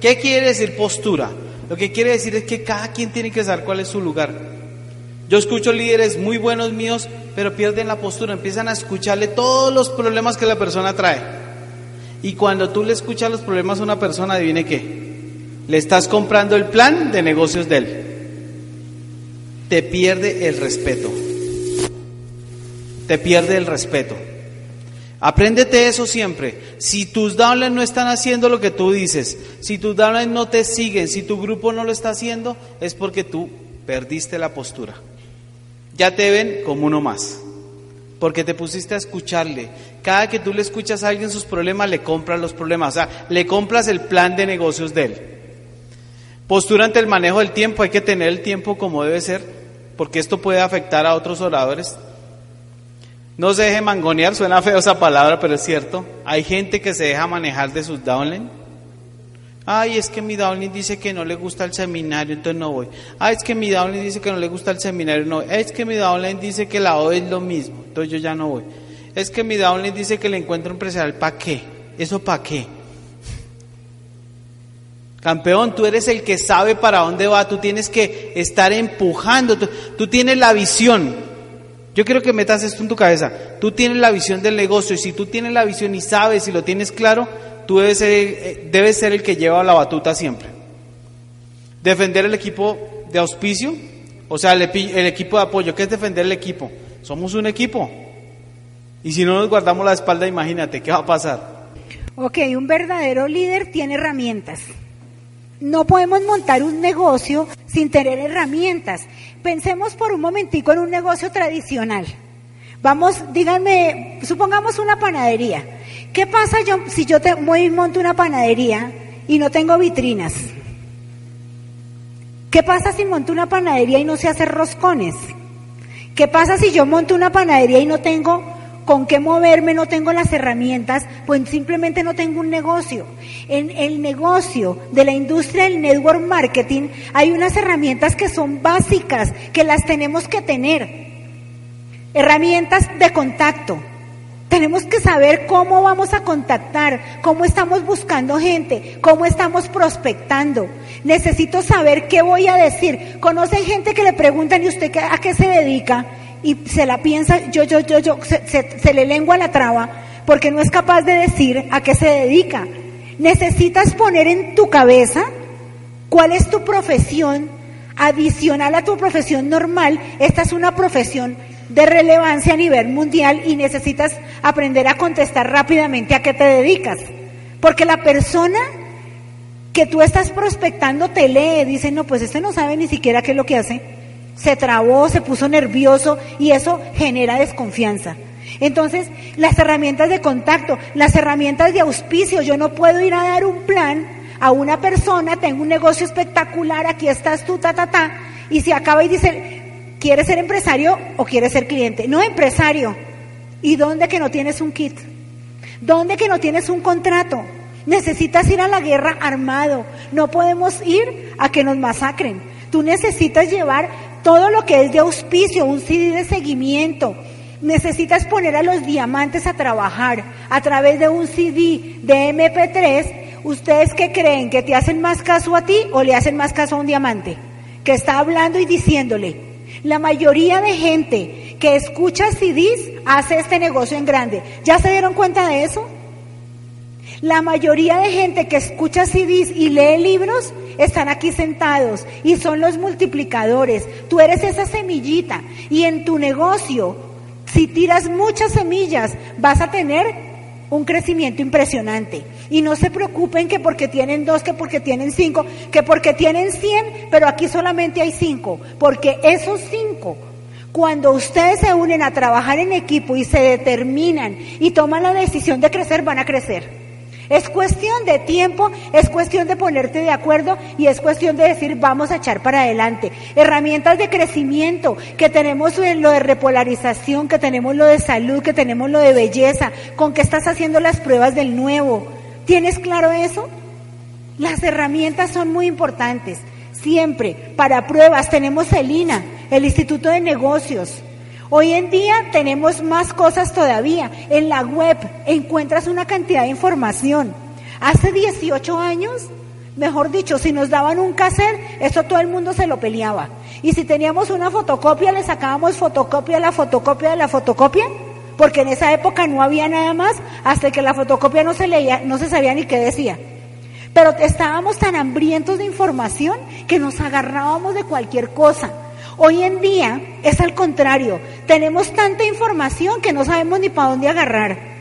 ¿Qué quiere decir postura? Lo que quiere decir es que cada quien tiene que saber cuál es su lugar. Yo escucho líderes muy buenos míos, pero pierden la postura, empiezan a escucharle todos los problemas que la persona trae. Y cuando tú le escuchas los problemas a una persona, adivine qué, le estás comprando el plan de negocios de él. Te pierde el respeto. Te pierde el respeto. Apréndete eso siempre. Si tus downlines no están haciendo lo que tú dices, si tus downlines no te siguen, si tu grupo no lo está haciendo, es porque tú perdiste la postura. Ya te ven como uno más. Porque te pusiste a escucharle. Cada que tú le escuchas a alguien sus problemas, le compras los problemas. O sea, le compras el plan de negocios de él. Postura ante el manejo del tiempo, hay que tener el tiempo como debe ser, porque esto puede afectar a otros oradores. No se deje mangonear, suena feo esa palabra, pero es cierto. Hay gente que se deja manejar de sus downline. Ay, es que mi downline dice que no le gusta el seminario, entonces no voy. Ay, es que mi downline dice que no le gusta el seminario, no voy. Es que mi downline dice que la O es lo mismo, entonces yo ya no voy. Es que mi downline dice que el encuentro empresarial, ¿para qué? ¿Eso para qué? Campeón, tú eres el que sabe para dónde va, tú tienes que estar empujando, tú, tienes la visión. Yo quiero que metas esto en tu cabeza. Tú tienes la visión del negocio y si tú tienes la visión y sabes y lo tienes claro, tú debes ser, eh, debes ser el que lleva la batuta siempre. Defender el equipo de auspicio, o sea, el, el equipo de apoyo. ¿Qué es defender el equipo? Somos un equipo. Y si no nos guardamos la espalda, imagínate, ¿qué va a pasar? Ok, un verdadero líder tiene herramientas. No podemos montar un negocio sin tener herramientas. Pensemos por un momentico en un negocio tradicional. Vamos, díganme, supongamos una panadería. ¿Qué pasa yo, si yo te, y monto una panadería y no tengo vitrinas? ¿Qué pasa si monto una panadería y no sé hacer roscones? ¿Qué pasa si yo monto una panadería y no tengo con qué moverme, no tengo las herramientas, pues simplemente no tengo un negocio. En el negocio de la industria del network marketing hay unas herramientas que son básicas, que las tenemos que tener. Herramientas de contacto. Tenemos que saber cómo vamos a contactar, cómo estamos buscando gente, cómo estamos prospectando. Necesito saber qué voy a decir. ¿Conocen gente que le preguntan y usted a qué se dedica? Y se la piensa, yo, yo, yo, yo, se, le lengua la traba porque no es capaz de decir a qué se dedica. Necesitas poner en tu cabeza cuál es tu profesión adicional a tu profesión normal. Esta es una profesión de relevancia a nivel mundial y necesitas aprender a contestar rápidamente a qué te dedicas. Porque la persona que tú estás prospectando te lee, dice, no, pues este no sabe ni siquiera qué es lo que hace se trabó, se puso nervioso y eso genera desconfianza. Entonces, las herramientas de contacto, las herramientas de auspicio, yo no puedo ir a dar un plan a una persona, tengo un negocio espectacular, aquí estás tú, ta, ta, ta, y se acaba y dice, ¿quieres ser empresario o quieres ser cliente? No, empresario. ¿Y dónde que no tienes un kit? ¿Dónde que no tienes un contrato? Necesitas ir a la guerra armado. No podemos ir a que nos masacren. Tú necesitas llevar todo lo que es de auspicio, un CD de seguimiento. Necesitas poner a los diamantes a trabajar a través de un CD de MP3. ¿Ustedes qué creen? ¿Que te hacen más caso a ti o le hacen más caso a un diamante? Que está hablando y diciéndole. La mayoría de gente que escucha CDs hace este negocio en grande. ¿Ya se dieron cuenta de eso? La mayoría de gente que escucha CDs y lee libros están aquí sentados y son los multiplicadores. Tú eres esa semillita y en tu negocio, si tiras muchas semillas, vas a tener un crecimiento impresionante. Y no se preocupen que porque tienen dos, que porque tienen cinco, que porque tienen cien, pero aquí solamente hay cinco, porque esos cinco, cuando ustedes se unen a trabajar en equipo y se determinan y toman la decisión de crecer, van a crecer. Es cuestión de tiempo, es cuestión de ponerte de acuerdo y es cuestión de decir vamos a echar para adelante. Herramientas de crecimiento, que tenemos lo de repolarización, que tenemos lo de salud, que tenemos lo de belleza, con que estás haciendo las pruebas del nuevo. ¿Tienes claro eso? Las herramientas son muy importantes. Siempre, para pruebas, tenemos el INA, el Instituto de Negocios. Hoy en día tenemos más cosas todavía. En la web encuentras una cantidad de información. Hace 18 años, mejor dicho, si nos daban un cassette, eso todo el mundo se lo peleaba. Y si teníamos una fotocopia, le sacábamos fotocopia a la fotocopia de la fotocopia, porque en esa época no había nada más, hasta que la fotocopia no se leía, no se sabía ni qué decía. Pero estábamos tan hambrientos de información que nos agarrábamos de cualquier cosa. Hoy en día es al contrario, tenemos tanta información que no sabemos ni para dónde agarrar.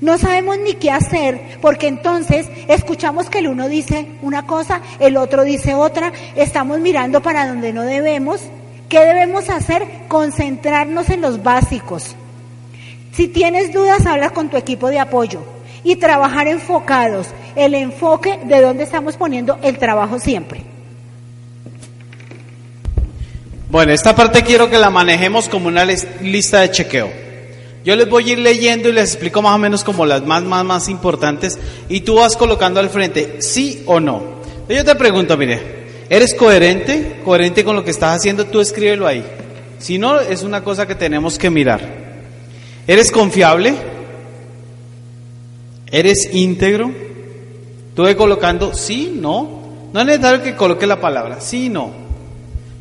No sabemos ni qué hacer, porque entonces escuchamos que el uno dice una cosa, el otro dice otra, estamos mirando para donde no debemos. ¿Qué debemos hacer? Concentrarnos en los básicos. Si tienes dudas, habla con tu equipo de apoyo y trabajar enfocados. El enfoque de dónde estamos poniendo el trabajo siempre. Bueno, esta parte quiero que la manejemos como una lista de chequeo. Yo les voy a ir leyendo y les explico más o menos como las más, más, más importantes y tú vas colocando al frente, sí o no. Yo te pregunto, mire, ¿eres coherente? ¿Coherente con lo que estás haciendo? Tú escríbelo ahí. Si no, es una cosa que tenemos que mirar. ¿Eres confiable? ¿Eres íntegro? Estuve colocando sí, no. No es necesario que coloque la palabra, sí, no.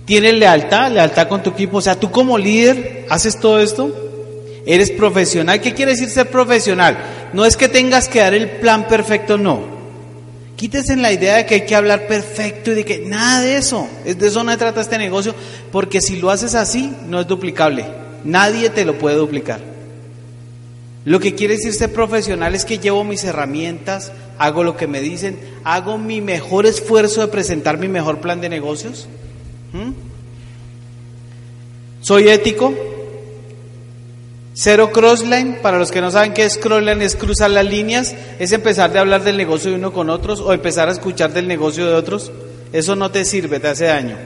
¿Tienes lealtad? ¿Lealtad con tu equipo? O sea, tú como líder haces todo esto. ¿Eres profesional? ¿Qué quiere decir ser profesional? No es que tengas que dar el plan perfecto, no. Quítese la idea de que hay que hablar perfecto y de que nada de eso. De eso no trata este negocio, porque si lo haces así, no es duplicable. Nadie te lo puede duplicar. Lo que quiere decir ser profesional es que llevo mis herramientas, hago lo que me dicen, hago mi mejor esfuerzo de presentar mi mejor plan de negocios. Soy ético. Cero crossline, para los que no saben qué es crossline, es cruzar las líneas, es empezar de hablar del negocio de uno con otros o empezar a escuchar del negocio de otros. Eso no te sirve, te hace daño.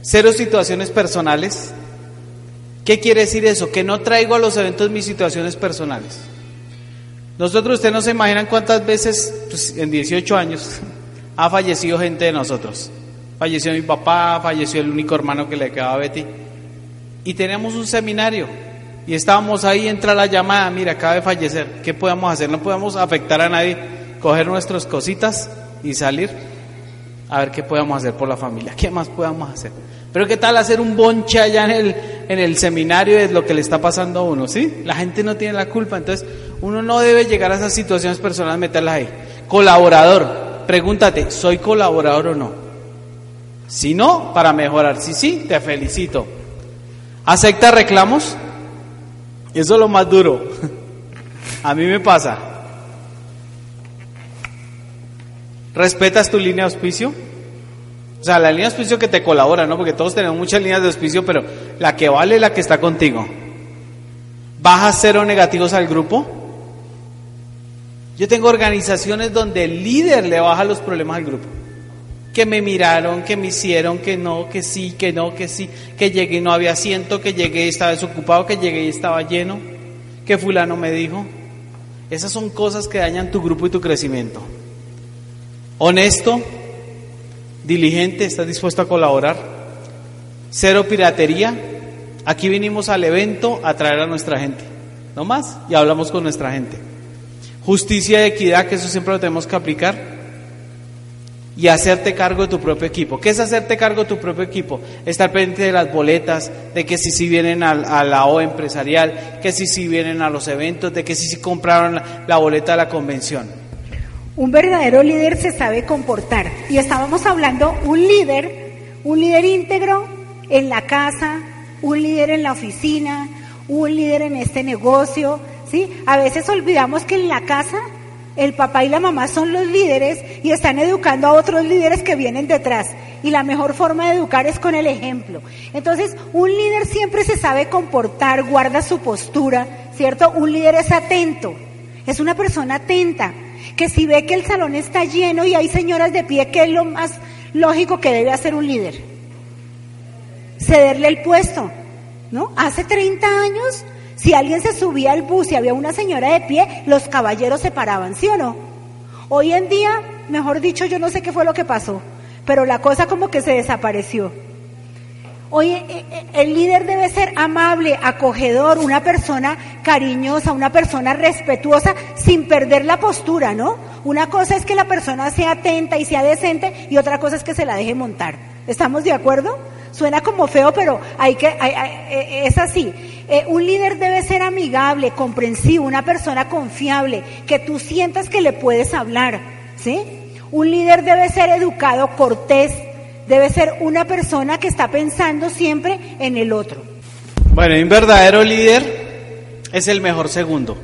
Cero situaciones personales. ¿Qué quiere decir eso? Que no traigo a los eventos mis situaciones personales. Nosotros, ustedes no se imaginan cuántas veces pues, en 18 años (laughs) ha fallecido gente de nosotros. Falleció mi papá, falleció el único hermano que le quedaba Betty. Y teníamos un seminario. Y estábamos ahí, entra la llamada, mira, acaba de fallecer. ¿Qué podemos hacer? No podemos afectar a nadie. Coger nuestras cositas y salir a ver qué podemos hacer por la familia. ¿Qué más podemos hacer? Pero qué tal hacer un bonche allá en el, en el seminario de lo que le está pasando a uno, ¿sí? La gente no tiene la culpa, entonces uno no debe llegar a esas situaciones personales, meterlas ahí. Colaborador, pregúntate, ¿soy colaborador o no? Si no, para mejorar. Si sí, te felicito. ¿Acepta reclamos? Eso es lo más duro. (laughs) A mí me pasa. ¿Respetas tu línea de auspicio? O sea, la línea de auspicio que te colabora, ¿no? Porque todos tenemos muchas líneas de auspicio, pero la que vale es la que está contigo. ¿Bajas cero negativos al grupo? Yo tengo organizaciones donde el líder le baja los problemas al grupo que me miraron, que me hicieron, que no, que sí, que no, que sí, que llegué y no había asiento, que llegué y estaba desocupado, que llegué y estaba lleno, que fulano me dijo. Esas son cosas que dañan tu grupo y tu crecimiento. Honesto, diligente, estás dispuesto a colaborar. Cero piratería. Aquí vinimos al evento a traer a nuestra gente. No más. Y hablamos con nuestra gente. Justicia y equidad, que eso siempre lo tenemos que aplicar y hacerte cargo de tu propio equipo. ¿Qué es hacerte cargo de tu propio equipo? Estar pendiente de las boletas, de que si si vienen a, la O empresarial, que si si vienen a los eventos, de que si si compraron la, boleta de la convención. Un verdadero líder se sabe comportar. Y estábamos hablando un líder, un líder íntegro en la casa, un líder en la oficina, un líder en este negocio, ¿sí? A veces olvidamos que en la casa el papá y la mamá son los líderes y están educando a otros líderes que vienen detrás. Y la mejor forma de educar es con el ejemplo. Entonces, un líder siempre se sabe comportar, guarda su postura, ¿cierto? Un líder es atento, es una persona atenta, que si ve que el salón está lleno y hay señoras de pie, ¿qué es lo más lógico que debe hacer un líder? Cederle el puesto, ¿no? Hace 30 años si alguien se subía al bus y había una señora de pie, los caballeros se paraban, ¿sí o no? Hoy en día, mejor dicho, yo no sé qué fue lo que pasó, pero la cosa como que se desapareció. Hoy eh, eh, el líder debe ser amable, acogedor, una persona cariñosa, una persona respetuosa, sin perder la postura, ¿no? Una cosa es que la persona sea atenta y sea decente y otra cosa es que se la deje montar. ¿Estamos de acuerdo? Suena como feo, pero hay que, eh, es así. Eh, un líder debe ser amigable, comprensivo, una persona confiable, que tú sientas que le puedes hablar, ¿sí? Un líder debe ser educado, cortés, debe ser una persona que está pensando siempre en el otro. Bueno, un verdadero líder es el mejor segundo.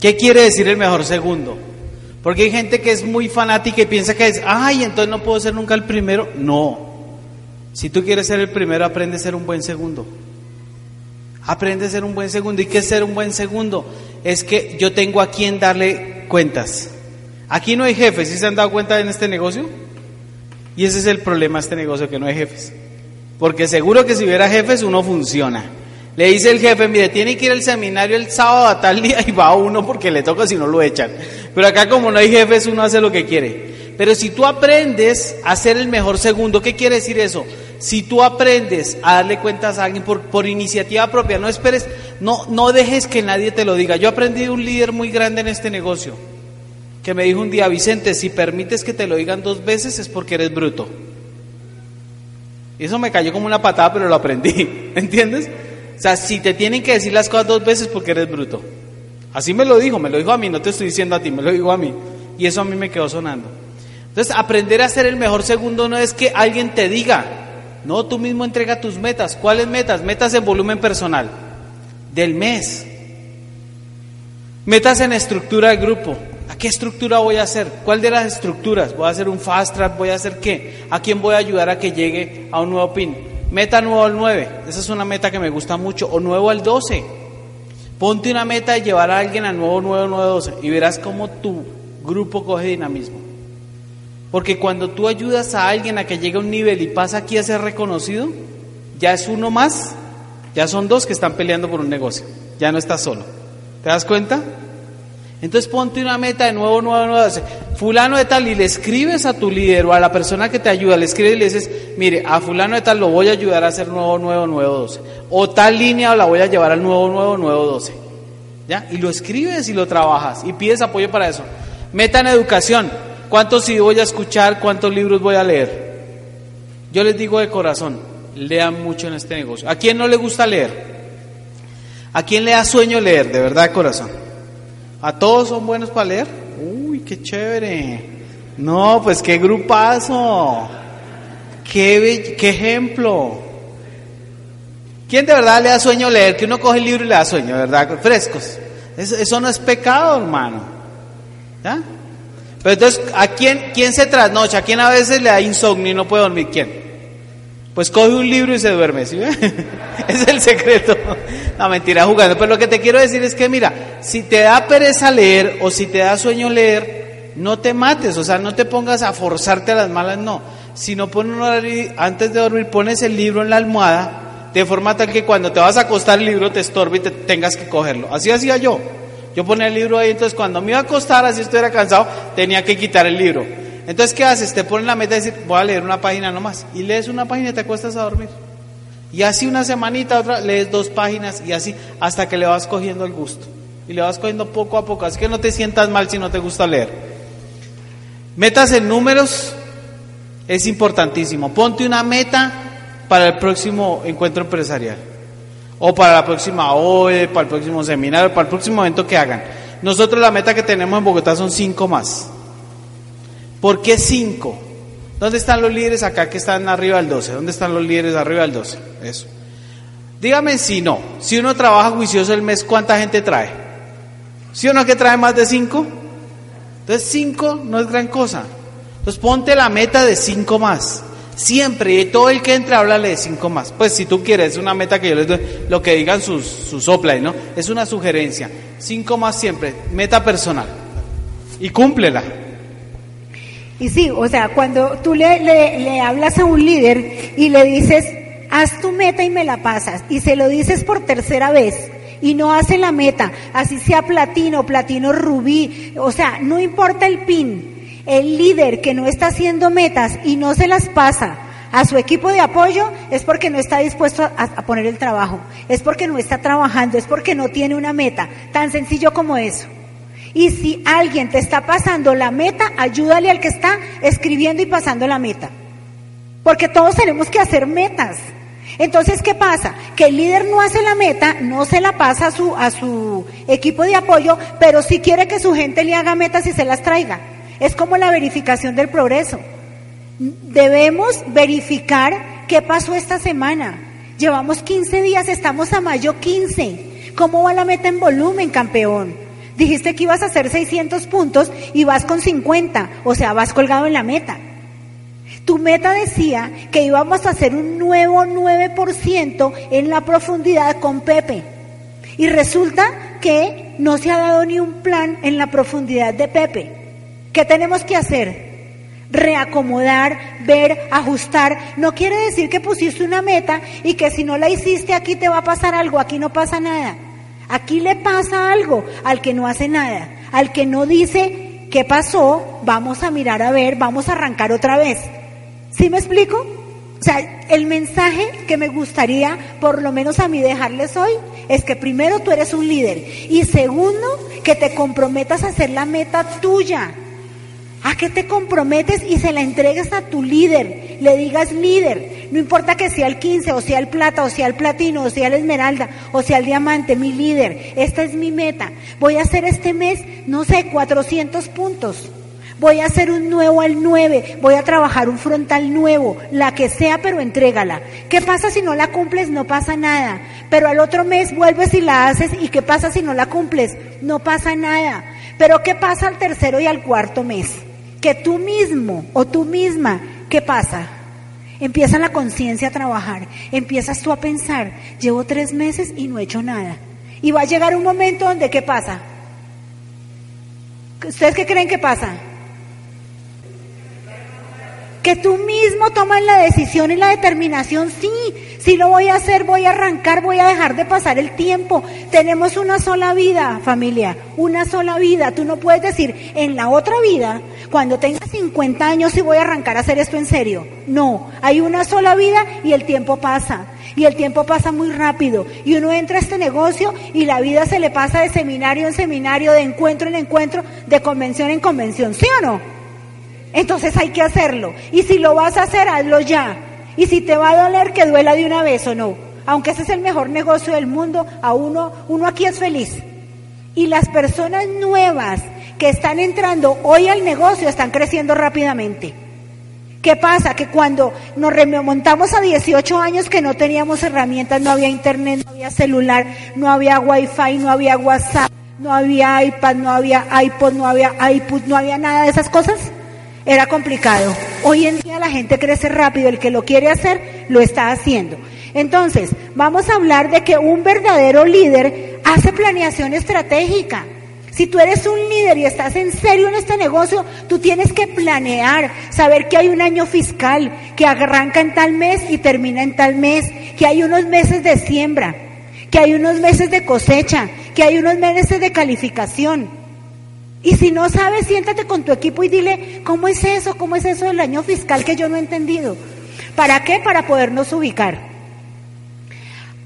¿Qué quiere decir el mejor segundo? Porque hay gente que es muy fanática y piensa que es, ay, entonces no puedo ser nunca el primero. No. Si tú quieres ser el primero, aprende a ser un buen segundo. Aprende a ser un buen segundo. ¿Y qué es ser un buen segundo? Es que yo tengo a quien darle cuentas. Aquí no hay jefes, ¿sí se han dado cuenta en este negocio? Y ese es el problema de este negocio, que no hay jefes. Porque seguro que si hubiera jefes uno funciona. Le dice el jefe, mire, tiene que ir al seminario el sábado a tal día y va uno porque le toca si no lo echan. Pero acá como no hay jefes uno hace lo que quiere. Pero si tú aprendes a ser el mejor segundo, ¿qué quiere decir eso? Si tú aprendes a darle cuentas a alguien por, iniciativa propia, no esperes, no, no dejes que nadie te lo diga. Yo aprendí de un líder muy grande en este negocio, que me dijo un día, Vicente, si permites que te lo digan dos veces es porque eres bruto. Y eso me cayó como una patada, pero lo aprendí, (laughs) ¿entiendes? O sea, si te tienen que decir las cosas dos veces porque eres bruto. Así me lo dijo, me lo dijo a mí, no te estoy diciendo a ti, me lo dijo a mí. Y eso a mí me quedó sonando. Entonces, aprender a ser el mejor segundo no es que alguien te diga, no, tú mismo entrega tus metas. ¿Cuáles metas? Metas en volumen personal del mes. Metas en estructura de grupo. ¿A qué estructura voy a hacer? ¿Cuál de las estructuras? ¿Voy a hacer un fast track? ¿Voy a hacer qué? ¿A quién voy a ayudar a que llegue a un nuevo pin? Meta nuevo al 9. Esa es una meta que me gusta mucho. O nuevo al 12. Ponte una meta de llevar a alguien al nuevo, nuevo, nuevo 12 y verás cómo tu grupo coge dinamismo. Porque cuando tú ayudas a alguien a que llegue a un nivel y pasa aquí a ser reconocido, ya es uno más, ya son dos que están peleando por un negocio, ya no estás solo. ¿Te das cuenta? Entonces ponte una meta de nuevo, nuevo, nuevo. Fulano de tal y le escribes a tu líder o a la persona que te ayuda, le escribes y le dices, mire, a fulano de tal lo voy a ayudar a hacer nuevo, nuevo, nuevo 12. O tal línea la voy a llevar al nuevo, nuevo, nuevo 12. ¿Ya? Y lo escribes y lo trabajas y pides apoyo para eso. Meta en educación. ¿Cuántos sí voy a escuchar? ¿Cuántos libros voy a leer? Yo les digo de corazón, lean mucho en este negocio. ¿A quién no le gusta leer? ¿A quién le da sueño leer? De verdad de corazón. ¿A todos son buenos para leer? Uy, qué chévere. No, pues qué grupazo. Qué, qué ejemplo. ¿Quién de verdad le da sueño leer? Que uno coge el libro y le da sueño, ¿verdad? Frescos. Eso no es pecado, hermano. ¿Ya? Pero entonces, ¿a quién, quién se trasnocha? ¿A quién a veces le da insomnio y no puede dormir? ¿Quién? Pues coge un libro y se duerme, ¿sí? (laughs) es el secreto. No, mentira, jugando. Pero lo que te quiero decir es que, mira, si te da pereza leer o si te da sueño leer, no te mates, o sea, no te pongas a forzarte a las malas, no. Si no pones antes de dormir, pones el libro en la almohada, de forma tal que cuando te vas a acostar el libro te estorbe y te tengas que cogerlo. Así hacía yo. Yo ponía el libro ahí, entonces cuando me iba a acostar, así estuviera cansado, tenía que quitar el libro. Entonces, ¿qué haces? Te pones la meta de decir, voy a leer una página nomás. Y lees una página y te acuestas a dormir. Y así una semanita, otra, lees dos páginas y así hasta que le vas cogiendo el gusto. Y le vas cogiendo poco a poco. Así que no te sientas mal si no te gusta leer. Metas en números es importantísimo. Ponte una meta para el próximo encuentro empresarial o para la próxima OE, para el próximo seminario, para el próximo evento que hagan. Nosotros la meta que tenemos en Bogotá son cinco más. ¿Por qué cinco? ¿Dónde están los líderes acá que están arriba del 12? ¿Dónde están los líderes arriba del 12? Eso. Dígame si no. Si uno trabaja juicioso el mes, ¿cuánta gente trae? ¿Sí o no que trae más de 5? Entonces 5 no es gran cosa. Entonces ponte la meta de 5 más. Siempre, y todo el que entre, háblale de 5 más. Pues si tú quieres, es una meta que yo les doy, lo que digan sus, sus ¿no? Es una sugerencia. 5 más siempre, meta personal. Y cúmplela. Y sí, o sea, cuando tú le, le, hablas a un líder y le dices, haz tu meta y me la pasas, y se lo dices por tercera vez, y no hace la meta, así sea platino, platino rubí, o sea, no importa el pin, el líder que no está haciendo metas y no se las pasa a su equipo de apoyo es porque no está dispuesto a, poner el trabajo, es porque no está trabajando, es porque no tiene una meta, tan sencillo como eso. Y si alguien te está pasando la meta, ayúdale al que está escribiendo y pasando la meta. Porque todos tenemos que hacer metas. Entonces, ¿qué pasa? Que el líder no hace la meta, no se la pasa a su, a su equipo de apoyo, pero sí quiere que su gente le haga metas y se las traiga. Es como la verificación del progreso. Debemos verificar qué pasó esta semana. Llevamos 15 días, estamos a mayo 15. ¿Cómo va la meta en volumen, campeón? Dijiste que ibas a hacer 600 puntos y vas con 50, o sea, vas colgado en la meta. Tu meta decía que íbamos a hacer un nuevo 9% en la profundidad con Pepe. Y resulta que no se ha dado ni un plan en la profundidad de Pepe. ¿Qué tenemos que hacer? Reacomodar, ver, ajustar. No quiere decir que pusiste una meta y que si no la hiciste aquí te va a pasar algo, aquí no pasa nada. Aquí le pasa algo al que no hace nada, al que no dice qué pasó, vamos a mirar a ver, vamos a arrancar otra vez. ¿Sí me explico? O sea, el mensaje que me gustaría, por lo menos a mí, dejarles hoy, es que primero tú eres un líder y segundo, que te comprometas a hacer la meta tuya. ¿A qué te comprometes y se la entregues a tu líder? Le digas líder, no importa que sea el 15 o sea el plata o sea el platino o sea el esmeralda o sea el diamante, mi líder, esta es mi meta. Voy a hacer este mes, no sé, 400 puntos. Voy a hacer un nuevo al 9, voy a trabajar un frontal nuevo, la que sea, pero entrégala. ¿Qué pasa si no la cumples? No pasa nada. Pero al otro mes vuelves y la haces y ¿qué pasa si no la cumples? No pasa nada. Pero ¿qué pasa al tercero y al cuarto mes? Que tú mismo o tú misma, ¿qué pasa? Empieza la conciencia a trabajar, empiezas tú a pensar, llevo tres meses y no he hecho nada. Y va a llegar un momento donde, ¿qué pasa? ¿Ustedes qué creen que pasa? Que tú mismo tomas la decisión y la determinación, sí, sí lo voy a hacer, voy a arrancar, voy a dejar de pasar el tiempo. Tenemos una sola vida, familia, una sola vida. Tú no puedes decir, en la otra vida, cuando tenga 50 años, sí voy a arrancar a hacer esto en serio. No, hay una sola vida y el tiempo pasa. Y el tiempo pasa muy rápido. Y uno entra a este negocio y la vida se le pasa de seminario en seminario, de encuentro en encuentro, de convención en convención. ¿Sí o no? Entonces hay que hacerlo. Y si lo vas a hacer, hazlo ya. Y si te va a doler, que duela de una vez o no. Aunque ese es el mejor negocio del mundo, a uno, uno aquí es feliz. Y las personas nuevas que están entrando hoy al negocio están creciendo rápidamente. ¿Qué pasa? Que cuando nos remontamos a 18 años que no teníamos herramientas, no había internet, no había celular, no había wifi, no había WhatsApp, no había iPad, no había iPod, no había iPod, no había nada de esas cosas era complicado. Hoy en día la gente crece rápido, el que lo quiere hacer, lo está haciendo. Entonces, vamos a hablar de que un verdadero líder hace planeación estratégica. Si tú eres un líder y estás en serio en este negocio, tú tienes que planear, saber que hay un año fiscal, que arranca en tal mes y termina en tal mes, que hay unos meses de siembra, que hay unos meses de cosecha, que hay unos meses de calificación. Y si no sabes, siéntate con tu equipo y dile, ¿cómo es eso? ¿Cómo es eso del año fiscal que yo no he entendido? ¿Para qué? Para podernos ubicar.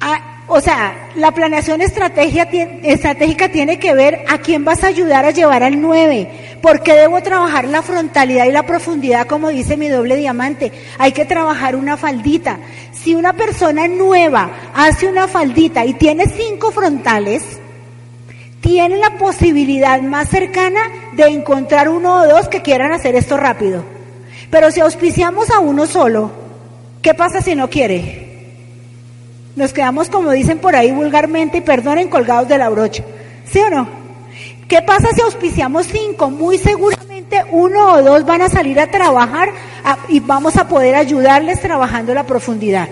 Ah, o sea, la planeación estrategia, estratégica tiene que ver a quién vas a ayudar a llevar al 9. ¿Por qué debo trabajar la frontalidad y la profundidad como dice mi doble diamante? Hay que trabajar una faldita. Si una persona nueva hace una faldita y tiene cinco frontales, tiene la posibilidad más cercana de encontrar uno o dos que quieran hacer esto rápido. Pero si auspiciamos a uno solo, ¿qué pasa si no quiere? Nos quedamos, como dicen por ahí vulgarmente, y perdonen, colgados de la brocha. ¿Sí o no? ¿Qué pasa si auspiciamos cinco? Muy seguramente uno o dos van a salir a trabajar y vamos a poder ayudarles trabajando la profundidad.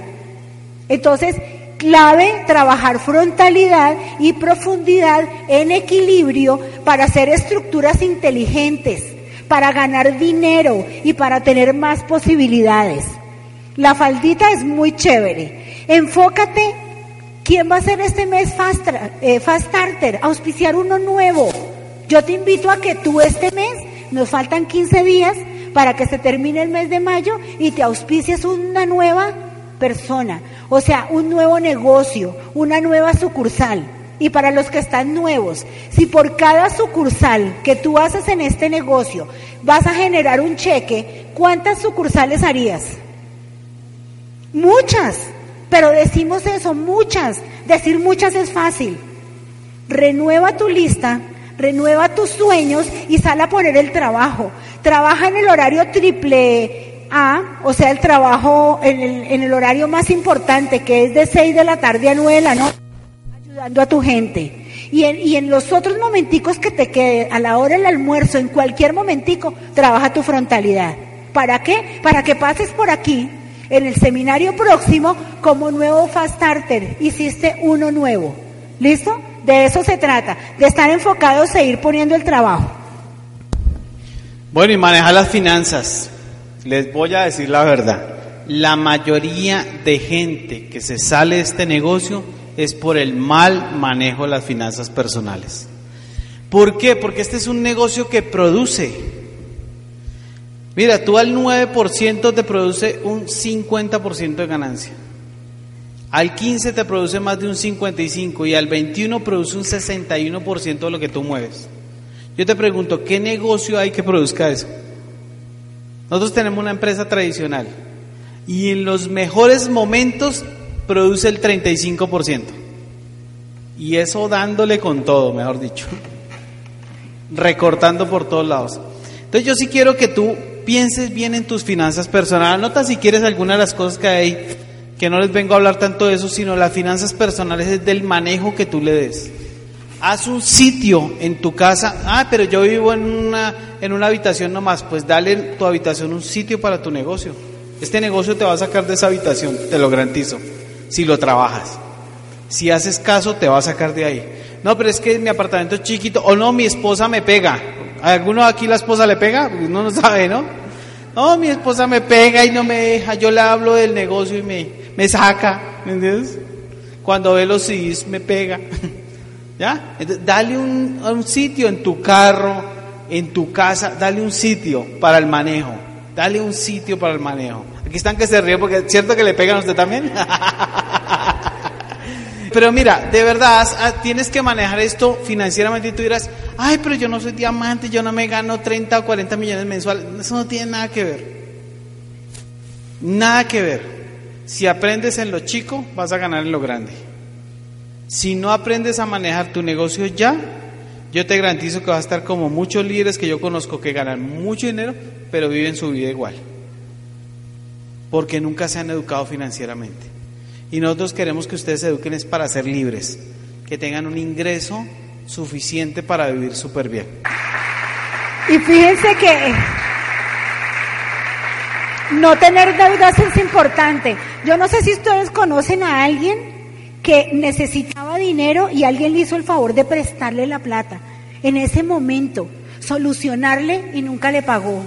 Entonces, clave trabajar frontalidad y profundidad en equilibrio para hacer estructuras inteligentes, para ganar dinero y para tener más posibilidades. La faldita es muy chévere. Enfócate, ¿quién va a ser este mes Fast, eh, fast Starter? Auspiciar uno nuevo. Yo te invito a que tú este mes, nos faltan 15 días para que se termine el mes de mayo y te auspicies una nueva persona, o sea, un nuevo negocio, una nueva sucursal. Y para los que están nuevos, si por cada sucursal que tú haces en este negocio vas a generar un cheque, ¿cuántas sucursales harías? Muchas, pero decimos eso, muchas. Decir muchas es fácil. Renueva tu lista, renueva tus sueños y sal a poner el trabajo. Trabaja en el horario triple a, o sea, el trabajo en el, en el horario más importante, que es de 6 de la tarde a 9 de la noche, ayudando a tu gente. Y en, y en los otros momenticos que te quede, a la hora del almuerzo, en cualquier momentico, trabaja tu frontalidad. ¿Para qué? Para que pases por aquí, en el seminario próximo, como nuevo Fast Starter. Hiciste uno nuevo. ¿Listo? De eso se trata, de estar enfocados e ir poniendo el trabajo. Bueno, y manejar las finanzas. Les voy a decir la verdad. La mayoría de gente que se sale de este negocio es por el mal manejo de las finanzas personales. ¿Por qué? Porque este es un negocio que produce. Mira, tú al 9% te produce un 50% de ganancia. Al 15 te produce más de un 55 y al 21 produce un 61% de lo que tú mueves. Yo te pregunto, ¿qué negocio hay que produzca eso? Nosotros tenemos una empresa tradicional y en los mejores momentos produce el 35%. Y eso dándole con todo, mejor dicho. Recortando por todos lados. Entonces yo sí quiero que tú pienses bien en tus finanzas personales. Nota si quieres alguna de las cosas que hay, que no les vengo a hablar tanto de eso, sino las finanzas personales es del manejo que tú le des. Haz un sitio en tu casa. Ah, pero yo vivo en una, en una habitación nomás. Pues dale tu habitación un sitio para tu negocio. Este negocio te va a sacar de esa habitación, te lo garantizo, si lo trabajas. Si haces caso, te va a sacar de ahí. No, pero es que mi apartamento es chiquito. O no, mi esposa me pega. ¿A alguno aquí la esposa le pega? Pues no, no sabe, ¿no? No, mi esposa me pega y no me deja. Yo le hablo del negocio y me, me saca. ¿Me entiendes? Cuando ve los CDs me pega. (laughs) ¿Ya? dale un, un sitio en tu carro, en tu casa, dale un sitio para el manejo. Dale un sitio para el manejo. Aquí están que se ríen porque es cierto que le pegan a usted también. (laughs) pero mira, de verdad, tienes que manejar esto financieramente y tú dirás, ay, pero yo no soy diamante, yo no me gano 30 o 40 millones mensuales. Eso no tiene nada que ver. Nada que ver. Si aprendes en lo chico, vas a ganar en lo grande. Si no aprendes a manejar tu negocio ya, yo te garantizo que vas a estar como muchos líderes que yo conozco que ganan mucho dinero, pero viven su vida igual. Porque nunca se han educado financieramente. Y nosotros queremos que ustedes se eduquen es para ser libres, que tengan un ingreso suficiente para vivir súper bien. Y fíjense que no tener deudas es importante. Yo no sé si ustedes conocen a alguien que necesitaba dinero y alguien le hizo el favor de prestarle la plata. En ese momento, solucionarle y nunca le pagó.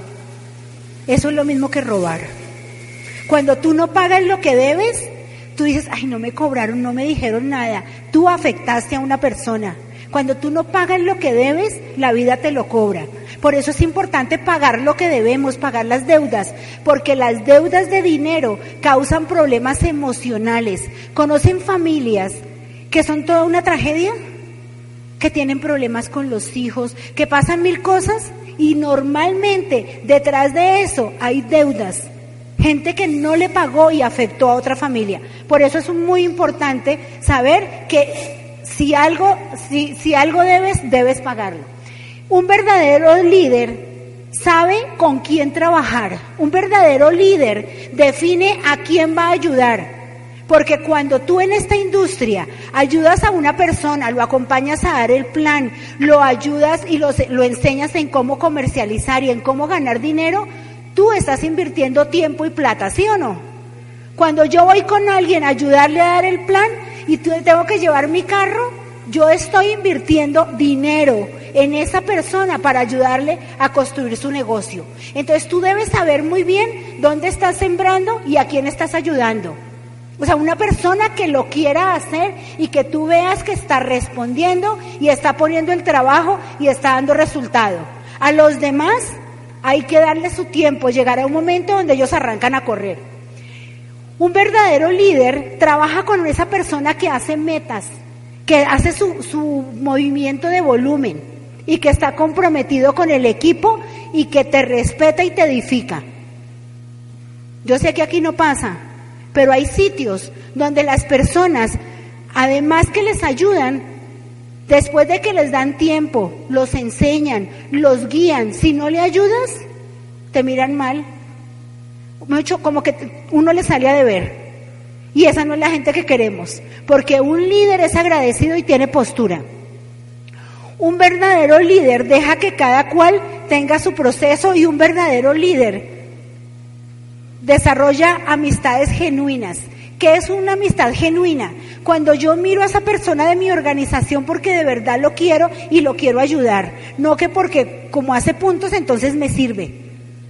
Eso es lo mismo que robar. Cuando tú no pagas lo que debes, tú dices, ay, no me cobraron, no me dijeron nada. Tú afectaste a una persona. Cuando tú no pagas lo que debes, la vida te lo cobra. Por eso es importante pagar lo que debemos, pagar las deudas, porque las deudas de dinero causan problemas emocionales. ¿Conocen familias que son toda una tragedia? Que tienen problemas con los hijos, que pasan mil cosas y normalmente detrás de eso hay deudas. Gente que no le pagó y afectó a otra familia. Por eso es muy importante saber que si algo, si, si algo debes, debes pagarlo. Un verdadero líder sabe con quién trabajar. Un verdadero líder define a quién va a ayudar. Porque cuando tú en esta industria ayudas a una persona, lo acompañas a dar el plan, lo ayudas y lo, lo enseñas en cómo comercializar y en cómo ganar dinero, tú estás invirtiendo tiempo y plata, ¿sí o no? Cuando yo voy con alguien a ayudarle a dar el plan y tengo que llevar mi carro, yo estoy invirtiendo dinero en esa persona para ayudarle a construir su negocio. Entonces tú debes saber muy bien dónde estás sembrando y a quién estás ayudando. O sea, una persona que lo quiera hacer y que tú veas que está respondiendo y está poniendo el trabajo y está dando resultado. A los demás hay que darle su tiempo, llegar a un momento donde ellos arrancan a correr. Un verdadero líder trabaja con esa persona que hace metas, que hace su, su movimiento de volumen y que está comprometido con el equipo y que te respeta y te edifica. Yo sé que aquí no pasa, pero hay sitios donde las personas, además que les ayudan, después de que les dan tiempo, los enseñan, los guían, si no le ayudas, te miran mal. Mucho como que uno le sale a ver. Y esa no es la gente que queremos, porque un líder es agradecido y tiene postura. Un verdadero líder deja que cada cual tenga su proceso y un verdadero líder desarrolla amistades genuinas. ¿Qué es una amistad genuina? Cuando yo miro a esa persona de mi organización porque de verdad lo quiero y lo quiero ayudar, no que porque como hace puntos entonces me sirve.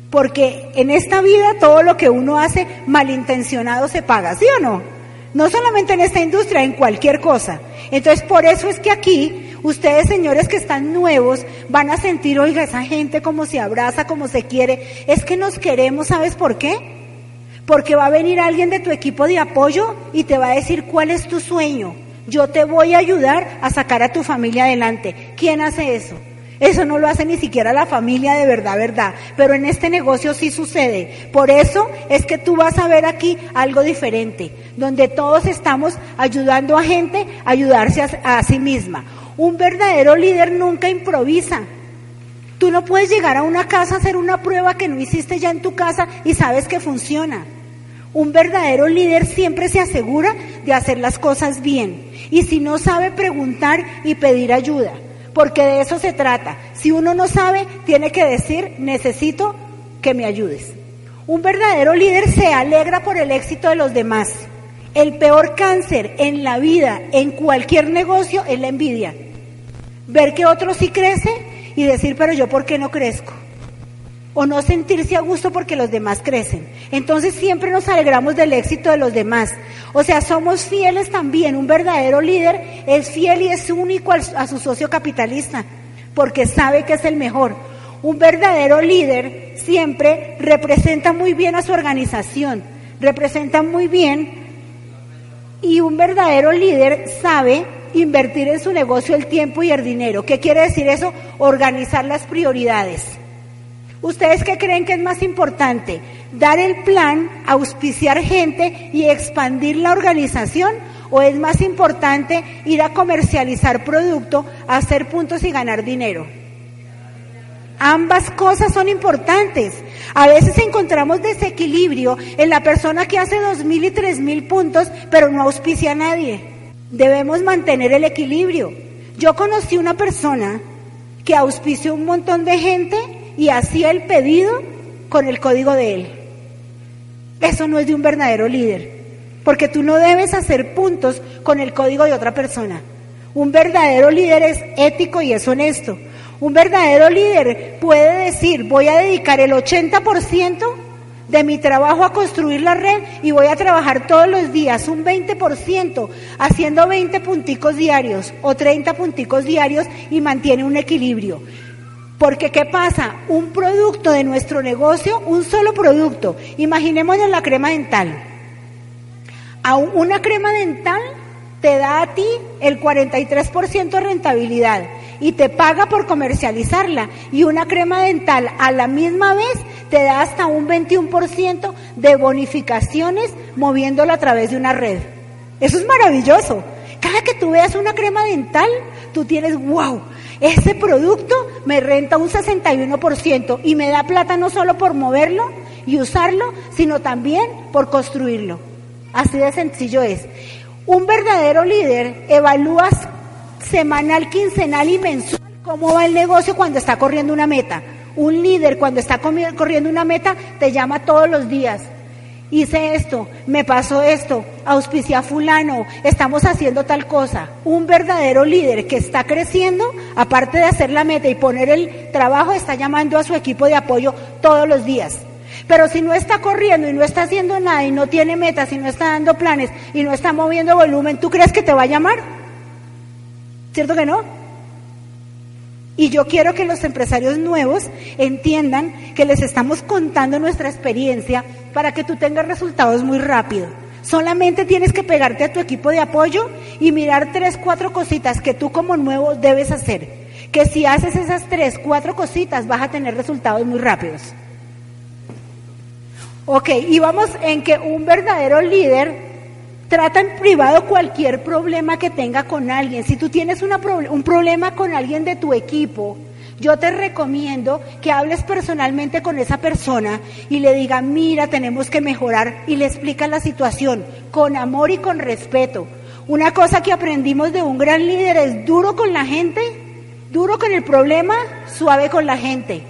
Porque en esta vida todo lo que uno hace malintencionado se paga, ¿sí o no? No solamente en esta industria, en cualquier cosa. Entonces por eso es que aquí Ustedes, señores que están nuevos, van a sentir, oiga, esa gente como se abraza, como se quiere. Es que nos queremos, ¿sabes por qué? Porque va a venir alguien de tu equipo de apoyo y te va a decir cuál es tu sueño. Yo te voy a ayudar a sacar a tu familia adelante. ¿Quién hace eso? Eso no lo hace ni siquiera la familia de verdad, verdad. Pero en este negocio sí sucede. Por eso es que tú vas a ver aquí algo diferente, donde todos estamos ayudando a gente a ayudarse a, a sí misma. Un verdadero líder nunca improvisa. Tú no puedes llegar a una casa a hacer una prueba que no hiciste ya en tu casa y sabes que funciona. Un verdadero líder siempre se asegura de hacer las cosas bien. Y si no sabe preguntar y pedir ayuda, porque de eso se trata. Si uno no sabe, tiene que decir, necesito que me ayudes. Un verdadero líder se alegra por el éxito de los demás. El peor cáncer en la vida, en cualquier negocio, es la envidia ver que otro sí crece y decir, pero yo por qué no crezco. O no sentirse a gusto porque los demás crecen. Entonces siempre nos alegramos del éxito de los demás. O sea, somos fieles también. Un verdadero líder es fiel y es único a su socio capitalista porque sabe que es el mejor. Un verdadero líder siempre representa muy bien a su organización, representa muy bien y un verdadero líder sabe invertir en su negocio el tiempo y el dinero. ¿Qué quiere decir eso? Organizar las prioridades. ¿Ustedes qué creen que es más importante? ¿Dar el plan, auspiciar gente y expandir la organización? ¿O es más importante ir a comercializar producto, hacer puntos y ganar dinero? Ambas cosas son importantes. A veces encontramos desequilibrio en la persona que hace dos mil y tres mil puntos, pero no auspicia a nadie. Debemos mantener el equilibrio. Yo conocí una persona que auspició un montón de gente y hacía el pedido con el código de él. Eso no es de un verdadero líder, porque tú no debes hacer puntos con el código de otra persona. Un verdadero líder es ético y es honesto. Un verdadero líder puede decir, voy a dedicar el 80% de mi trabajo a construir la red y voy a trabajar todos los días un 20% haciendo 20 punticos diarios o 30 punticos diarios y mantiene un equilibrio. Porque ¿qué pasa? Un producto de nuestro negocio, un solo producto, imaginémonos la crema dental. Una crema dental te da a ti el 43% de rentabilidad y te paga por comercializarla. Y una crema dental a la misma vez te da hasta un 21% de bonificaciones moviéndola a través de una red. Eso es maravilloso. Cada que tú veas una crema dental, tú tienes, wow, ese producto me renta un 61% y me da plata no solo por moverlo y usarlo, sino también por construirlo. Así de sencillo es. Un verdadero líder evalúa semanal, quincenal y mensual cómo va el negocio cuando está corriendo una meta. Un líder cuando está corriendo una meta te llama todos los días. Hice esto, me pasó esto, auspicia a fulano, estamos haciendo tal cosa. Un verdadero líder que está creciendo, aparte de hacer la meta y poner el trabajo, está llamando a su equipo de apoyo todos los días. Pero si no está corriendo y no está haciendo nada y no tiene metas y no está dando planes y no está moviendo volumen, ¿tú crees que te va a llamar? ¿Cierto que no? Y yo quiero que los empresarios nuevos entiendan que les estamos contando nuestra experiencia para que tú tengas resultados muy rápido. Solamente tienes que pegarte a tu equipo de apoyo y mirar tres, cuatro cositas que tú como nuevo debes hacer. Que si haces esas tres, cuatro cositas vas a tener resultados muy rápidos. Ok, y vamos en que un verdadero líder Trata en privado cualquier problema que tenga con alguien. Si tú tienes un problema con alguien de tu equipo, yo te recomiendo que hables personalmente con esa persona y le diga, mira, tenemos que mejorar y le explicas la situación con amor y con respeto. Una cosa que aprendimos de un gran líder es duro con la gente, duro con el problema, suave con la gente.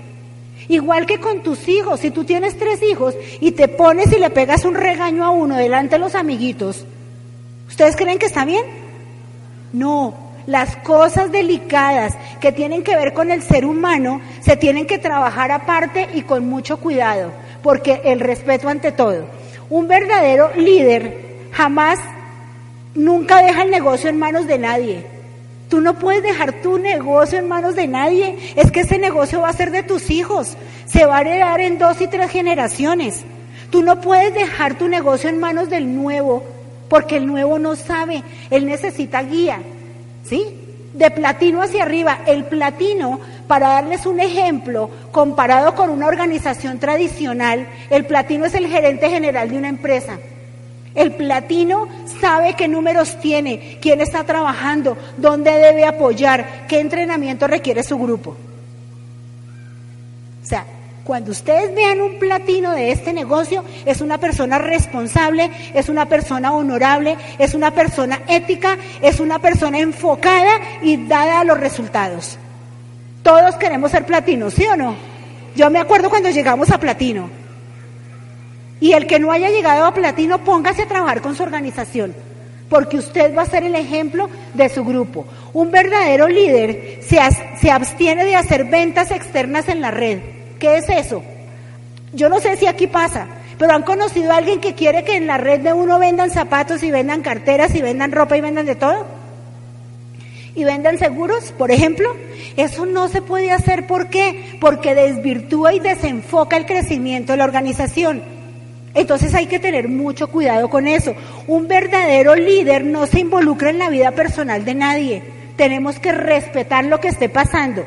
Igual que con tus hijos, si tú tienes tres hijos y te pones y le pegas un regaño a uno delante de los amiguitos, ¿ustedes creen que está bien? No, las cosas delicadas que tienen que ver con el ser humano se tienen que trabajar aparte y con mucho cuidado, porque el respeto ante todo. Un verdadero líder jamás, nunca deja el negocio en manos de nadie. Tú no puedes dejar tu negocio en manos de nadie. Es que ese negocio va a ser de tus hijos. Se va a heredar en dos y tres generaciones. Tú no puedes dejar tu negocio en manos del nuevo, porque el nuevo no sabe. Él necesita guía. ¿Sí? De platino hacia arriba. El platino, para darles un ejemplo, comparado con una organización tradicional, el platino es el gerente general de una empresa. El platino sabe qué números tiene, quién está trabajando, dónde debe apoyar, qué entrenamiento requiere su grupo. O sea, cuando ustedes vean un platino de este negocio, es una persona responsable, es una persona honorable, es una persona ética, es una persona enfocada y dada a los resultados. Todos queremos ser platino, ¿sí o no? Yo me acuerdo cuando llegamos a platino. Y el que no haya llegado a platino, póngase a trabajar con su organización, porque usted va a ser el ejemplo de su grupo. Un verdadero líder se, se abstiene de hacer ventas externas en la red. ¿Qué es eso? Yo no sé si aquí pasa, pero han conocido a alguien que quiere que en la red de uno vendan zapatos y vendan carteras y vendan ropa y vendan de todo. Y vendan seguros, por ejemplo. Eso no se puede hacer. ¿Por qué? Porque desvirtúa y desenfoca el crecimiento de la organización. Entonces hay que tener mucho cuidado con eso. Un verdadero líder no se involucra en la vida personal de nadie. Tenemos que respetar lo que esté pasando.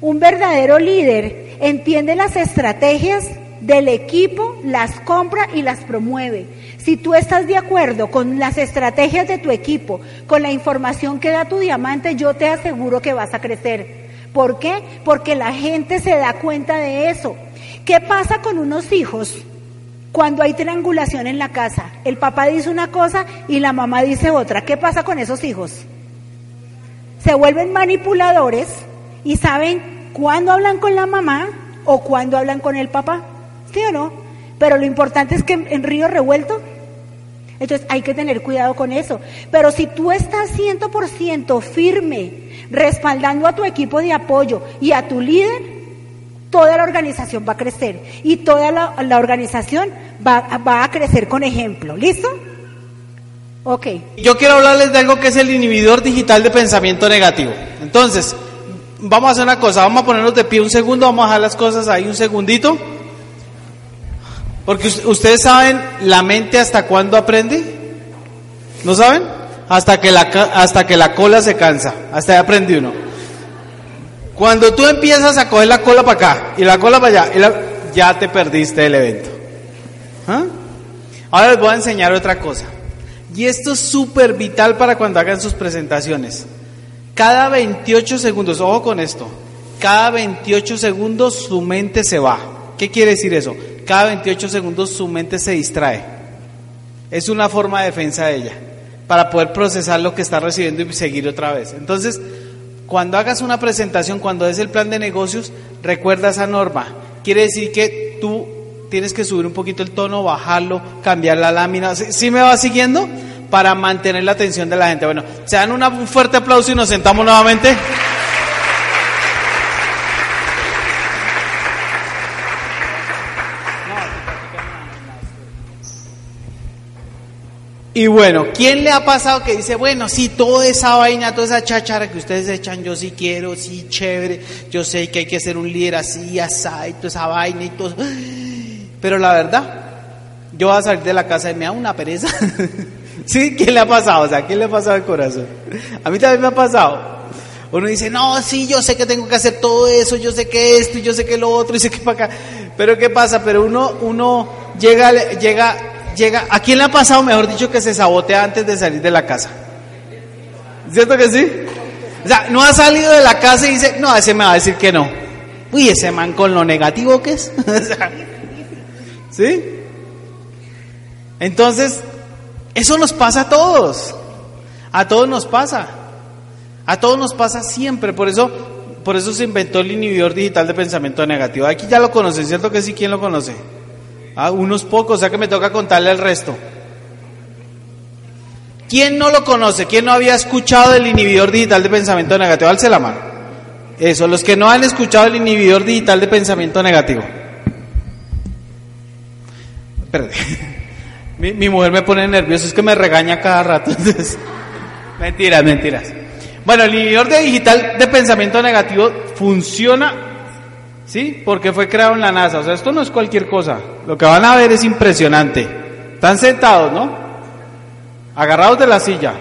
Un verdadero líder entiende las estrategias del equipo, las compra y las promueve. Si tú estás de acuerdo con las estrategias de tu equipo, con la información que da tu diamante, yo te aseguro que vas a crecer. ¿Por qué? Porque la gente se da cuenta de eso. ¿Qué pasa con unos hijos cuando hay triangulación en la casa, el papá dice una cosa y la mamá dice otra. ¿Qué pasa con esos hijos? Se vuelven manipuladores y saben cuándo hablan con la mamá o cuándo hablan con el papá. ¿Sí o no? Pero lo importante es que en río revuelto, entonces hay que tener cuidado con eso. Pero si tú estás 100% firme, respaldando a tu equipo de apoyo y a tu líder, toda la organización va a crecer y toda la, organización va, va, a crecer con ejemplo. ¿Listo? Ok. Yo quiero hablarles de algo que es el inhibidor digital de pensamiento negativo. Entonces, vamos a hacer una cosa, vamos a ponernos de pie un segundo, vamos a dejar las cosas ahí un segundito. Porque ustedes saben la mente hasta cuándo aprende. ¿No saben? Hasta que la, hasta que la cola se cansa. Hasta ahí aprende uno. Cuando tú empiezas a coger la cola para acá y la cola para allá, ya te perdiste el evento. ¿Ah? Ahora les voy a enseñar otra cosa. Y esto es súper vital para cuando hagan sus presentaciones. Cada 28 segundos, ojo con esto, cada 28 segundos su mente se va. ¿Qué quiere decir eso? Cada 28 segundos su mente se distrae. Es una forma de defensa de ella, para poder procesar lo que está recibiendo y seguir otra vez. Entonces, cuando hagas una presentación, cuando des el plan de negocios, recuerda esa norma. Quiere decir que tú tienes que subir un poquito el tono, bajarlo, cambiar la lámina. ¿Sí, me va siguiendo? Para mantener la atención de la gente. Bueno, se dan un fuerte aplauso y nos sentamos nuevamente. Y bueno, ¿quién le ha pasado que dice, bueno, sí, toda esa vaina, toda esa cháchara que ustedes echan, yo sí quiero, sí, chévere, yo sé que hay que ser un líder así, así, y toda esa vaina y todo. (gasps) Pero la verdad, yo voy a salir de la casa y me da una pereza. (laughs) ¿Sí? ¿Quién le ha pasado? O sea, ¿quién le ha pasado el corazón? A mí también me ha pasado. Uno dice, no, sí, yo sé que tengo que hacer todo eso, yo sé que esto, yo sé que lo otro, y sé que para acá. Pero ¿qué pasa? Pero uno, uno llega, llega llega, ¿a quién le ha pasado, mejor dicho, que se sabotea antes de salir de la casa? ¿Cierto que sí? O sea, no ha salido de la casa y dice, no, ese me va a decir que no. Uy, ese man con lo negativo que es. (laughs) ¿Sí? Entonces, eso nos pasa a todos. A todos nos pasa. A todos nos pasa siempre. Por eso, por eso se inventó el inhibidor digital de pensamiento negativo. Aquí ya lo conocen, ¿cierto que sí? ¿Quién lo conoce? Ah, unos pocos, o sea que me toca contarle el resto. ¿Quién no lo conoce? ¿Quién no había escuchado el inhibidor digital de pensamiento negativo? Alce la mano. Eso, los que no han escuchado el inhibidor digital de pensamiento negativo. Perdón. (laughs) Mi, mujer me pone nervioso, es que me regaña cada rato. (laughs) mentiras, mentiras. Bueno, el inhibidor digital de pensamiento negativo funciona ¿Sí? Porque fue creado en la NASA. O sea, esto no es cualquier cosa. Lo que van a ver es impresionante. Están sentados, ¿no? Agarrados de la silla.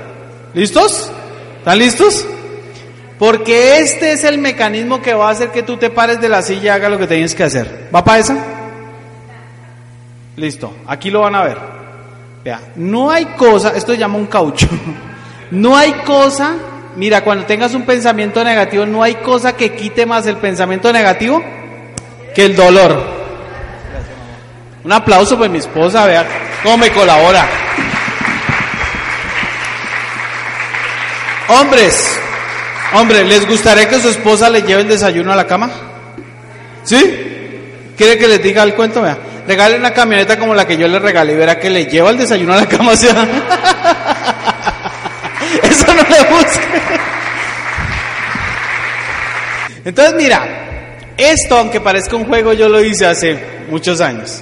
¿Listos? ¿Están listos? Porque este es el mecanismo que va a hacer que tú te pares de la silla y hagas lo que tienes que hacer. ¿Va para esa? Listo. Aquí lo van a ver. Vea, no hay cosa, esto se llama un caucho. (laughs) No hay cosa, mira, cuando tengas un pensamiento negativo, no hay cosa que quite más el pensamiento negativo que el dolor. Un aplauso para mi esposa, vean cómo me colabora. Hombres, hombres, ¿les gustaría que su esposa le lleve el desayuno a la cama? ¿Sí? ¿Quiere que les diga el cuento? Vea, regale una camioneta como la que yo le regalé y verá que le lleva el desayuno a la cama. (laughs) Sea, eso no le busque. Entonces, mira, esto, aunque parezca un juego, yo lo hice hace muchos años.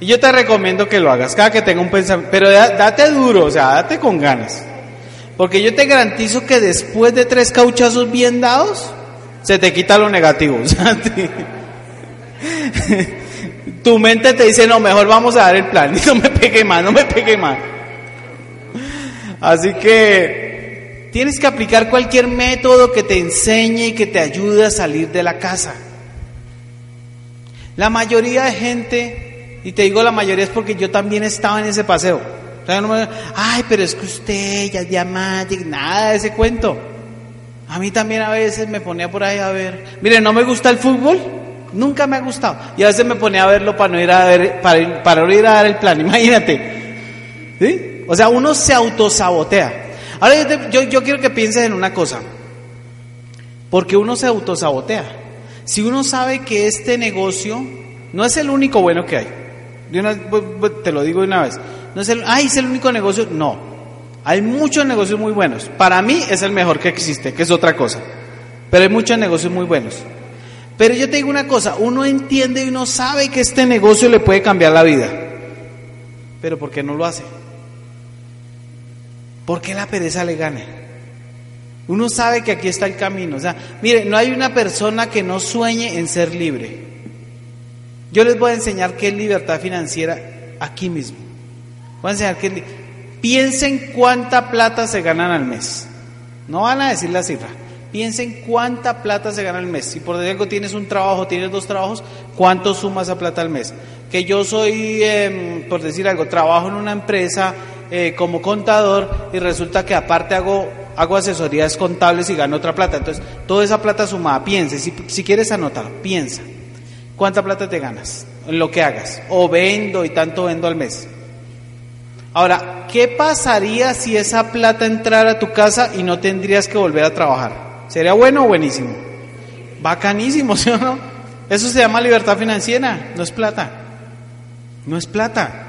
Y yo te recomiendo que lo hagas, cada que tenga un pensamiento, pero date duro, o sea, date con ganas. Porque yo te garantizo que después de tres cauchazos bien dados, se te quita lo negativo. (laughs) tu mente te dice, no, mejor vamos a dar el plan, y (laughs) no me pegue más, no me pegue más. Así que Tienes que aplicar cualquier método que te enseñe y que te ayude a salir de la casa. La mayoría de gente, y te digo la mayoría es porque yo también estaba en ese paseo. Ay, pero es que usted ya es nada de ese cuento. A mí también a veces me ponía por ahí a ver. Mire, no me gusta el fútbol, nunca me ha gustado. Y a veces me ponía a verlo para no ir a ver, para, para no ir a dar el plan, (laughs) imagínate. ¿Sí? O sea, uno se autosabotea. Ahora yo, quiero que pienses en una cosa, porque uno se autosabotea. Si uno sabe que este negocio no es el único bueno que hay, te lo digo de una vez, no es el, ay, es el único negocio, no, hay muchos negocios muy buenos. Para mí es el mejor que existe, que es otra cosa, pero hay muchos negocios muy buenos. Pero yo te digo una cosa, uno entiende y uno sabe que este negocio le puede cambiar la vida, pero ¿por qué no lo hace? ¿Por qué la pereza le gane? Uno sabe que aquí está el camino. O sea, mire, no hay una persona que no sueñe en ser libre. Yo les voy a enseñar qué es libertad financiera aquí mismo. Voy a enseñar qué Piensen cuánta plata se ganan al mes. No van a decir la cifra. Piensen cuánta plata se gana al mes. Si por algo tienes un trabajo, tienes dos trabajos, ¿cuánto sumas esa plata al mes? Que yo soy, em, por decir algo, trabajo en una empresa eh, como contador y resulta que aparte hago, hago asesorías contables y gano otra plata. Entonces, toda esa plata sumada, piense, si, si quieres anotar, piensa, ¿cuánta plata te ganas en lo que hagas? O vendo y tanto vendo al mes. Ahora, ¿qué pasaría si esa plata entrara a tu casa y no tendrías que volver a trabajar? ¿Sería bueno o buenísimo? Bacanísimo, (laughs) ¿sí o no? Eso se llama libertad financiera, no es plata. No es plata.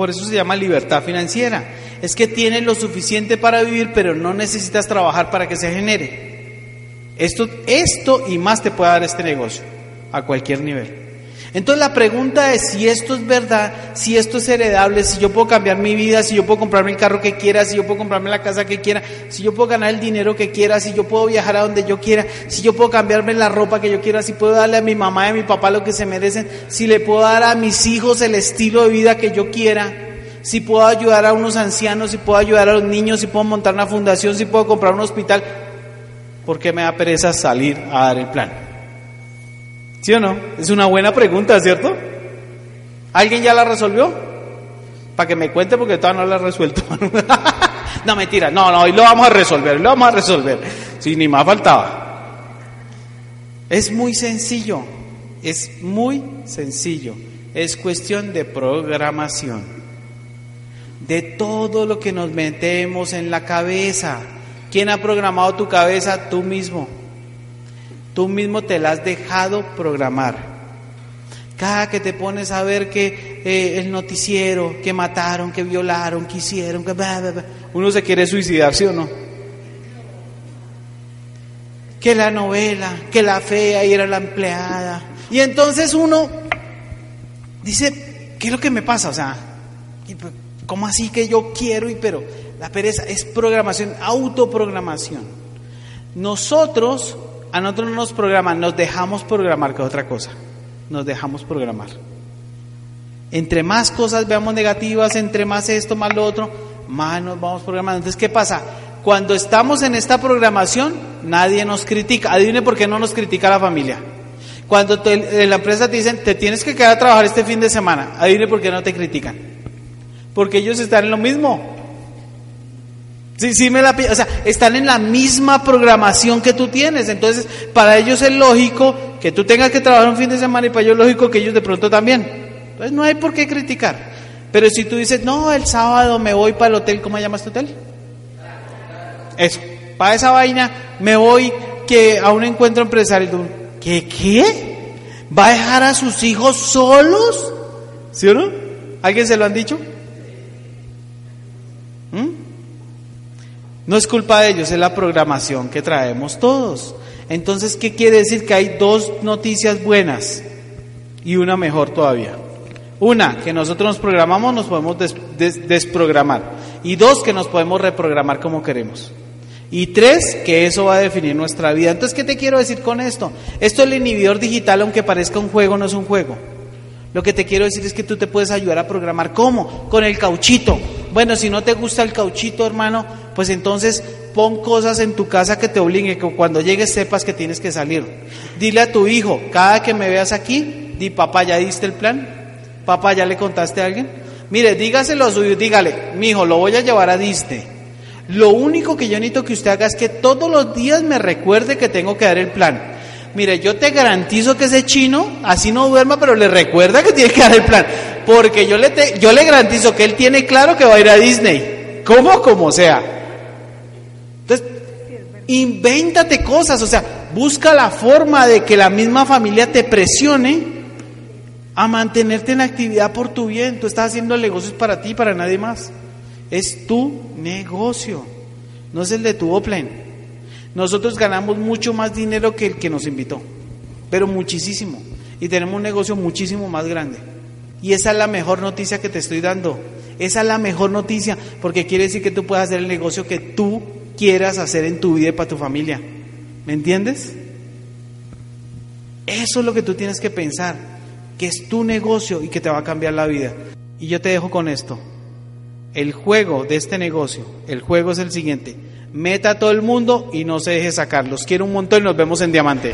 Por eso se llama libertad financiera. Es que tienes lo suficiente para vivir, pero no necesitas trabajar para que se genere. Esto, esto y más te puede dar este negocio a cualquier nivel. Entonces la pregunta es si esto es verdad, si esto es heredable, si yo puedo cambiar mi vida, si yo puedo comprarme el carro que quiera, si yo puedo comprarme la casa que quiera, si yo puedo ganar el dinero que quiera, si yo puedo viajar a donde yo quiera, si yo puedo cambiarme la ropa que yo quiera, si puedo darle a mi mamá y a mi papá lo que se merecen, si le puedo dar a mis hijos el estilo de vida que yo quiera, si puedo ayudar a unos ancianos, si puedo ayudar a los niños, si puedo montar una fundación, si puedo comprar un hospital, ¿por qué me da pereza salir a dar el plan? ¿Sí o no? Es una buena pregunta, ¿cierto? ¿Alguien ya la resolvió? Para que me cuente porque todavía no la he resuelto. (laughs) no, mentira, no, no, hoy lo vamos a resolver, lo vamos a resolver. Si ni más faltaba. Es muy sencillo, es muy sencillo. Es cuestión de programación. De todo lo que nos metemos en la cabeza. ¿Quién ha programado tu cabeza? Tú mismo. Tú mismo te la has dejado programar. Cada que te pones a ver que eh, el noticiero, que mataron, que violaron, que hicieron, que... uno se quiere suicidar, ¿sí o no? Que la novela, que la fea y era la empleada. Y entonces uno dice, ¿qué es lo que me pasa? O sea, pues, ¿cómo así que yo quiero y pero la pereza es programación, autoprogramación. Nosotros a nosotros no nos programan, nos dejamos programar, que es otra cosa. Nos dejamos programar. Entre más cosas veamos negativas, entre más esto, más lo otro, más nos vamos programando. Entonces, ¿qué pasa? Cuando estamos en esta programación, nadie nos critica. Adivine por qué no nos critica la familia. Cuando en la empresa te dicen, te tienes que quedar a trabajar este fin de semana, adivine por qué no te critican. Porque ellos están en lo mismo. Sí, sí me la O sea, están en la misma programación que tú tienes. Entonces, para ellos es lógico que tú tengas que trabajar un fin de semana y para ellos es lógico que ellos de pronto también. Entonces, no hay por qué criticar. Pero si tú dices, no, el sábado me voy para el hotel, ¿cómo llamas tu hotel? Eso. Para esa vaina me voy que a un encuentro empresarial. ¿Qué? ¿Qué? ¿Va a dejar a sus hijos solos? ¿Sí o no? ¿Alguien se lo han dicho? ¿Mm? No es culpa de ellos, es la programación que traemos todos. Entonces, ¿qué quiere decir? Que hay dos noticias buenas y una mejor todavía. Una, que nosotros nos programamos, nos podemos desprogramar. Y dos, que nos podemos reprogramar como queremos. Y tres, que eso va a definir nuestra vida. Entonces, ¿qué te quiero decir con esto? Esto el inhibidor digital, aunque parezca un juego, no es un juego. Lo que te quiero decir es que tú te puedes ayudar a programar. ¿Cómo? Con el cauchito. Bueno, si no te gusta el cauchito, hermano, pues entonces pon cosas en tu casa que te obliguen, que cuando llegues sepas que tienes que salir. Dile a tu hijo, cada que me veas aquí, di, papá, ¿ya diste el plan? Papá, ¿ya le contaste a alguien? Mire, dígaselo a su hijo, dígale, mi hijo, lo voy a llevar a Disney. Lo único que yo necesito que usted haga es que todos los días me recuerde que tengo que dar el plan. Mire, yo te garantizo que ese chino así no duerma, pero le recuerda que tiene que dar el plan. Porque yo le, yo le garantizo que él tiene claro que va a ir a Disney. Como como sea. Invéntate cosas. O sea, busca la forma de que la misma familia te presione a mantenerte en actividad por tu bien. Tú estás haciendo negocios para ti, para nadie más. Es tu negocio. No es el de tu Oplen. Nosotros ganamos mucho más dinero que el que nos invitó, pero muchísimo. Y tenemos un negocio muchísimo más grande. Y esa es la mejor noticia que te estoy dando. Esa es la mejor noticia, porque quiere decir que tú puedes hacer el negocio que tú quieras hacer en tu vida y para tu familia. ¿Me entiendes? Eso es lo que tú tienes que pensar, que es tu negocio y que te va a cambiar la vida. Y yo te dejo con esto. El juego de este negocio, el juego es el siguiente meta a todo el mundo y no se deje sacar. Los quiero un montón y nos vemos en Diamante.